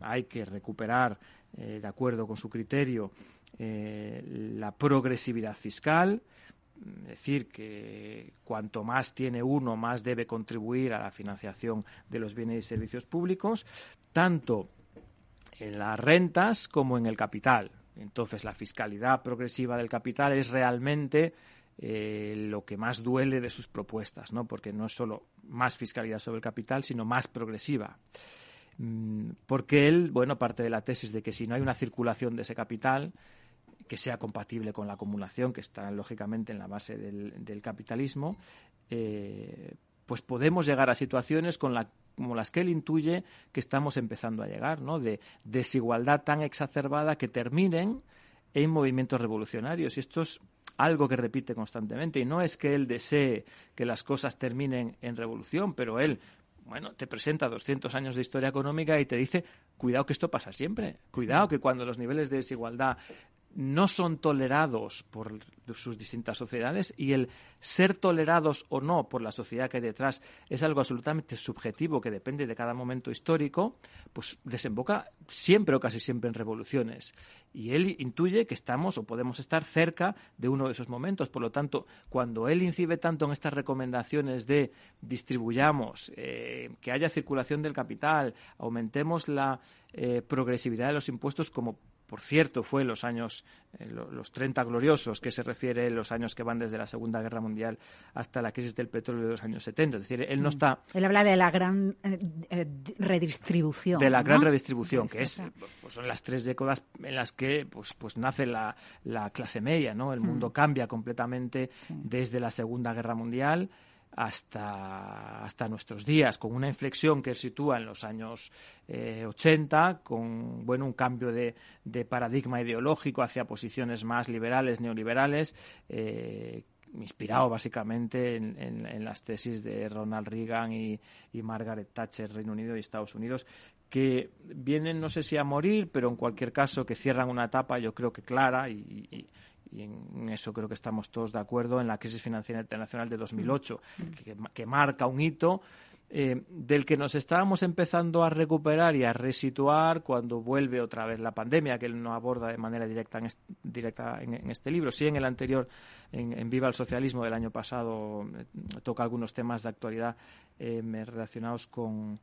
hay que recuperar, eh, de acuerdo con su criterio, eh, la progresividad fiscal, decir, que cuanto más tiene uno, más debe contribuir a la financiación de los bienes y servicios públicos, tanto en las rentas como en el capital. Entonces, la fiscalidad progresiva del capital es realmente eh, lo que más duele de sus propuestas, ¿no? Porque no es solo más fiscalidad sobre el capital, sino más progresiva. Mm, Porque él, bueno, parte de la tesis de que si no hay una circulación de ese capital que sea compatible con la acumulación, que está lógicamente en la base del, del capitalismo, eh, pues podemos llegar a situaciones con la, como las que él intuye que estamos empezando a llegar, ¿no? De desigualdad tan exacerbada que terminen en movimientos revolucionarios. Y esto es algo que repite constantemente. Y no es que él desee que las cosas terminen en revolución, pero él, bueno, te presenta 200 años de historia económica y te dice, cuidado que esto pasa siempre. Cuidado que cuando los niveles de desigualdad no son tolerados por sus distintas sociedades y el ser tolerados o no por la sociedad que hay detrás es algo absolutamente subjetivo que depende de cada momento histórico, pues desemboca siempre o casi siempre en revoluciones. Y él intuye que estamos o podemos estar cerca de uno de esos momentos. Por lo tanto, cuando él incide tanto en estas recomendaciones de distribuyamos, eh, que haya circulación del capital, aumentemos la eh, progresividad de los impuestos como por cierto, fue en los años, eh, lo- los 30 gloriosos, que se refiere a los años que van desde la Segunda Guerra Mundial hasta la crisis del petróleo de los años 70. Es decir, él no está Él habla de la gran eh, eh, redistribución. de la ¿no? gran redistribución, que es pues son las tres décadas en las que pues, pues nace la, la clase media, ¿no? El Mm. mundo cambia completamente desde la Segunda Guerra Mundial hasta, hasta nuestros días, con una inflexión que sitúa en los años eh, 80, con bueno, un cambio de, de paradigma ideológico hacia posiciones más liberales, neoliberales, eh, inspirado básicamente en, en- las tesis de Ronald Reagan y, y Margaret Thatcher, Reino Unido y Estados Unidos, que vienen, no sé si a morir, pero en cualquier caso que cierran una etapa, yo creo que clara, y, y- y en eso creo que estamos todos de acuerdo, en la crisis financiera internacional de 2008, que, que marca un hito eh, del que nos estábamos empezando a recuperar y a resituar cuando vuelve otra vez la pandemia, que él no aborda de manera directa en, est- directa en, en este libro. Sí, en el anterior, en, en Viva el Socialismo del año pasado, eh, toca algunos temas de actualidad eh, relacionados con,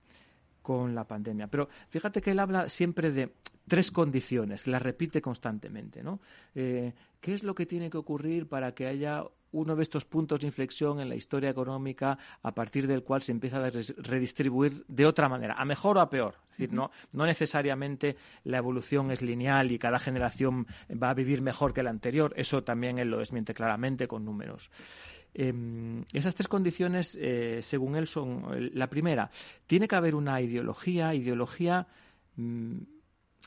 con la pandemia. Pero fíjate que él habla siempre de tres condiciones, las repite constantemente, ¿no? Eh, ¿Qué es lo que tiene que ocurrir para que haya uno de estos puntos de inflexión en la historia económica a partir del cual se empieza a redistribuir de otra manera, a mejor o a peor? Es decir, no, no necesariamente la evolución es lineal y cada generación va a vivir mejor que la anterior, eso también él lo desmiente claramente con números. Eh, esas tres condiciones, eh, según él, son eh, la primera, tiene que haber una ideología, ideología, mm,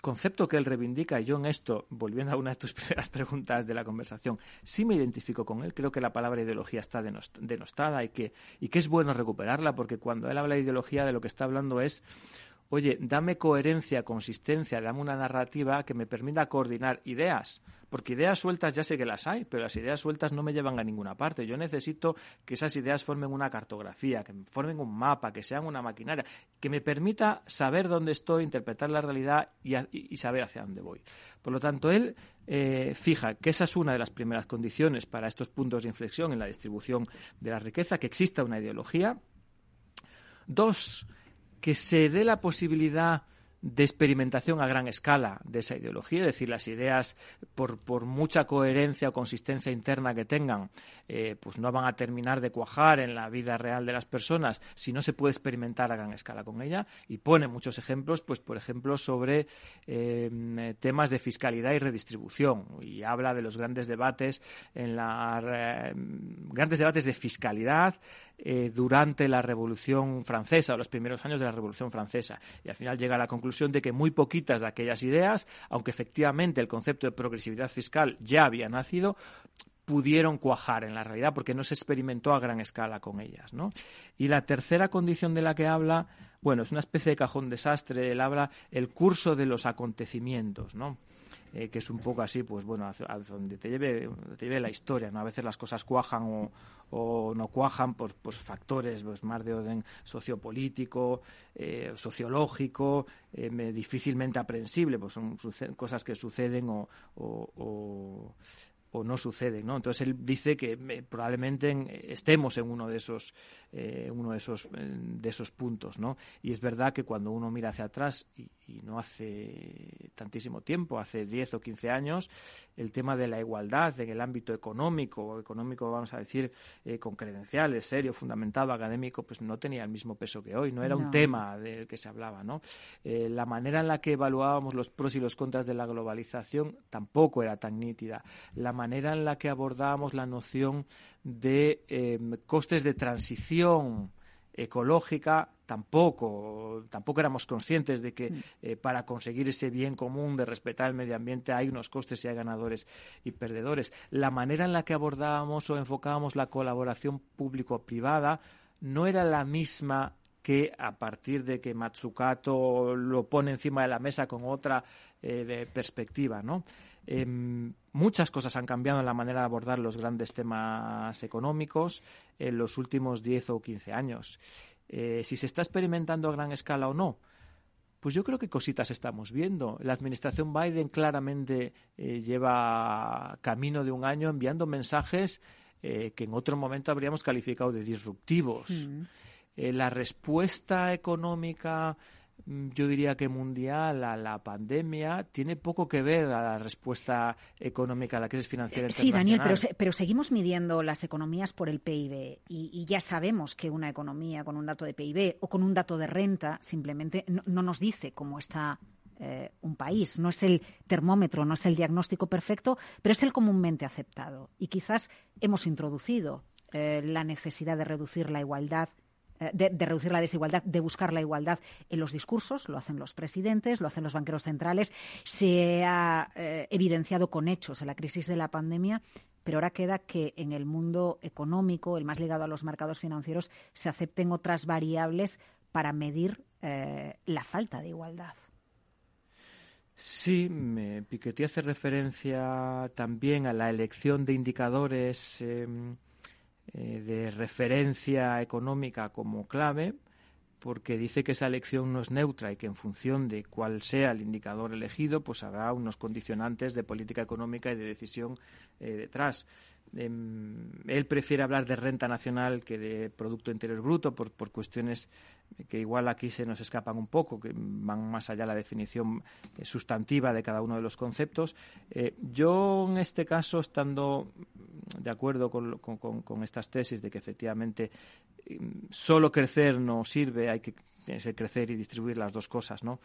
concepto que él reivindica, y yo en esto, volviendo a una de tus *laughs* primeras preguntas de la conversación, sí me identifico con él, creo que la palabra ideología está denos- denostada y que, y que es bueno recuperarla, porque cuando él habla de ideología, de lo que está hablando es oye, dame coherencia, consistencia, dame una narrativa que me permita coordinar ideas. Porque ideas sueltas ya sé que las hay, pero las ideas sueltas no me llevan a ninguna parte. Yo necesito que esas ideas formen una cartografía, que formen un mapa, que sean una maquinaria, que me permita saber dónde estoy, interpretar la realidad y, saber hacia dónde voy. Por lo tanto, él eh, fija que esa es una de las primeras condiciones para estos puntos de inflexión en la distribución de la riqueza, que exista una ideología. Dos, que se dé la posibilidad de experimentación a gran escala de esa ideología, es decir, las ideas, por, por mucha coherencia o consistencia interna que tengan, eh, pues no van a terminar de cuajar en la vida real de las personas si no se puede experimentar a gran escala con ella. Y pone muchos ejemplos, pues por ejemplo, sobre eh, temas de fiscalidad y redistribución. Y habla de los grandes debates en la eh, grandes debates de fiscalidad eh, durante la Revolución Francesa o los primeros años de la Revolución Francesa. Y al final llega a la conclusión de que muy poquitas de aquellas ideas, aunque efectivamente el concepto de progresividad fiscal ya había nacido, pudieron cuajar en la realidad porque no se experimentó a gran escala con ellas. Y la tercera condición de la que habla, bueno, es una especie de cajón desastre, él habla el curso de los acontecimientos. Eh, que es un poco así, pues bueno, a donde te lleve, te lleve la historia, ¿no? A veces las cosas cuajan o, o no cuajan por pues, factores pues, más de orden sociopolítico, eh, sociológico, eh, me- difícilmente aprensible, pues son cosas que suceden o- o- o no suceden, ¿no? Entonces él dice que eh, probablemente en- estemos en uno de esos, eh, uno de esos, eh, de esos puntos, ¿no? Y es verdad que cuando uno mira hacia atrás y, y no hace tantísimo tiempo, hace 10 o 15 años, el tema de la igualdad en el ámbito económico, económico vamos a decir eh, con credenciales, serio, fundamentado, académico, pues no tenía el mismo peso que hoy, no era No. un tema del que se hablaba, ¿no? Eh, la manera en la que evaluábamos los pros y los contras de la globalización tampoco era tan nítida. La manera en la que abordábamos la noción de eh, costes de transición ecológica tampoco tampoco éramos conscientes de que eh, para conseguir ese bien común de respetar el medio ambiente hay unos costes y hay ganadores y perdedores la manera en la que abordábamos o enfocábamos la colaboración público-privada no era la misma que a partir de que Matsukato lo pone encima de la mesa con otra eh, de perspectiva, ¿no? Em, muchas cosas han cambiado en la manera de abordar los grandes temas económicos en los últimos 10 o 15 años. Eh, si se está experimentando a gran escala o no, pues yo creo que cositas estamos viendo. La administración Biden claramente eh, lleva camino de un año enviando mensajes eh, que en otro momento habríamos calificado de disruptivos. Mm. Eh, la respuesta económica, yo diría que mundial a la pandemia, tiene poco que ver a la respuesta económica a la crisis financiera Eh, Sí, Daniel, pero, internacional. pero seguimos midiendo las economías por el PIB y, y ya sabemos que una economía con un dato de PIB o con un dato de renta simplemente no, no nos dice cómo está eh, un país. No es el termómetro, no es el diagnóstico perfecto, pero es el comúnmente aceptado. Y quizás hemos introducido eh, la necesidad de reducir la igualdad de, de reducir la desigualdad, de buscar la igualdad en los discursos, lo hacen los presidentes, lo hacen los banqueros centrales, se ha eh, evidenciado con hechos en la crisis de la pandemia pero ahora queda que en el mundo económico, el más ligado a los mercados financieros, se acepten otras variables para medir eh, la falta de igualdad. Sí, Piketty hace referencia también a la elección de indicadores em, eh, de referencia económica como clave, porque dice que esa elección no es neutra y que en función de cuál sea el indicador elegido, pues habrá unos condicionantes de política económica y de decisión eh, detrás. Em, él prefiere hablar de renta nacional que de Producto Interior Bruto por, por cuestiones que igual aquí se nos escapan un poco, que van más allá de la definición eh, sustantiva de cada uno de los conceptos. Eh, yo, en este caso, estando de acuerdo con, con, estas tesis de que efectivamente em, solo crecer no sirve, hay que crecer y distribuir las dos cosas, ¿no?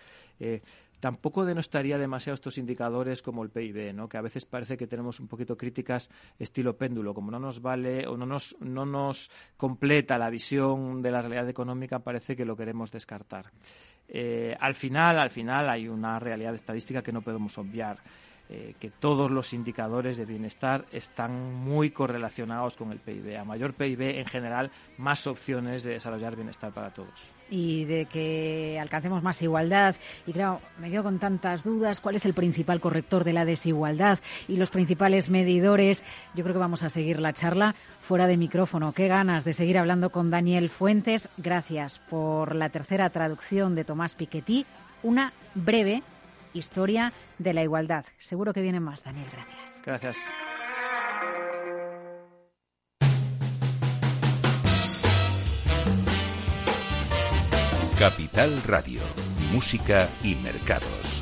Tampoco denostaría demasiado estos indicadores como el PIB, ¿no? que a veces parece que tenemos un poquito críticas estilo péndulo, como no nos vale o no nos, no nos completa la visión de la realidad económica, parece que lo queremos descartar. Eh, al final, al final hay una realidad estadística que no podemos obviar. Eh, que todos los indicadores de bienestar están muy correlacionados con el PIB. A mayor PIB, en general, más opciones de desarrollar bienestar para todos. Y de que alcancemos más igualdad. Y claro, me quedo con tantas dudas. ¿Cuál es el principal corrector de la desigualdad y los principales medidores? Yo creo que vamos a seguir la charla fuera de micrófono. Qué ganas de seguir hablando con Daniel Fuentes. Gracias por la tercera traducción de Tomás Piketty. Una breve historia de la igualdad. Seguro que vienen más, Daniel. Gracias. Gracias. Capital Radio, Música y Mercados.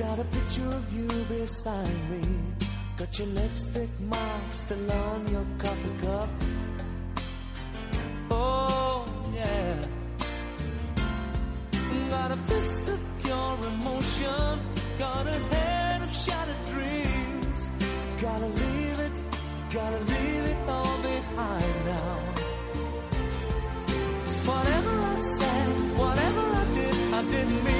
Got a picture of you beside me. Got your lipstick mark still on your coffee cup. Oh, yeah. Got a fist of pure emotion. Got a head of shattered dreams. Gotta leave it, gotta leave it all behind now. Whatever I said, whatever I did, I didn't mean.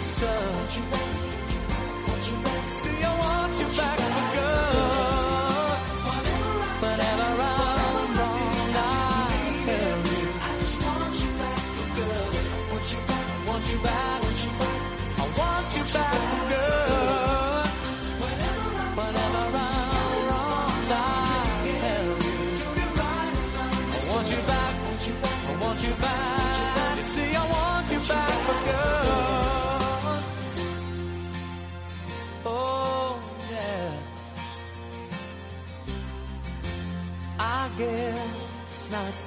sun.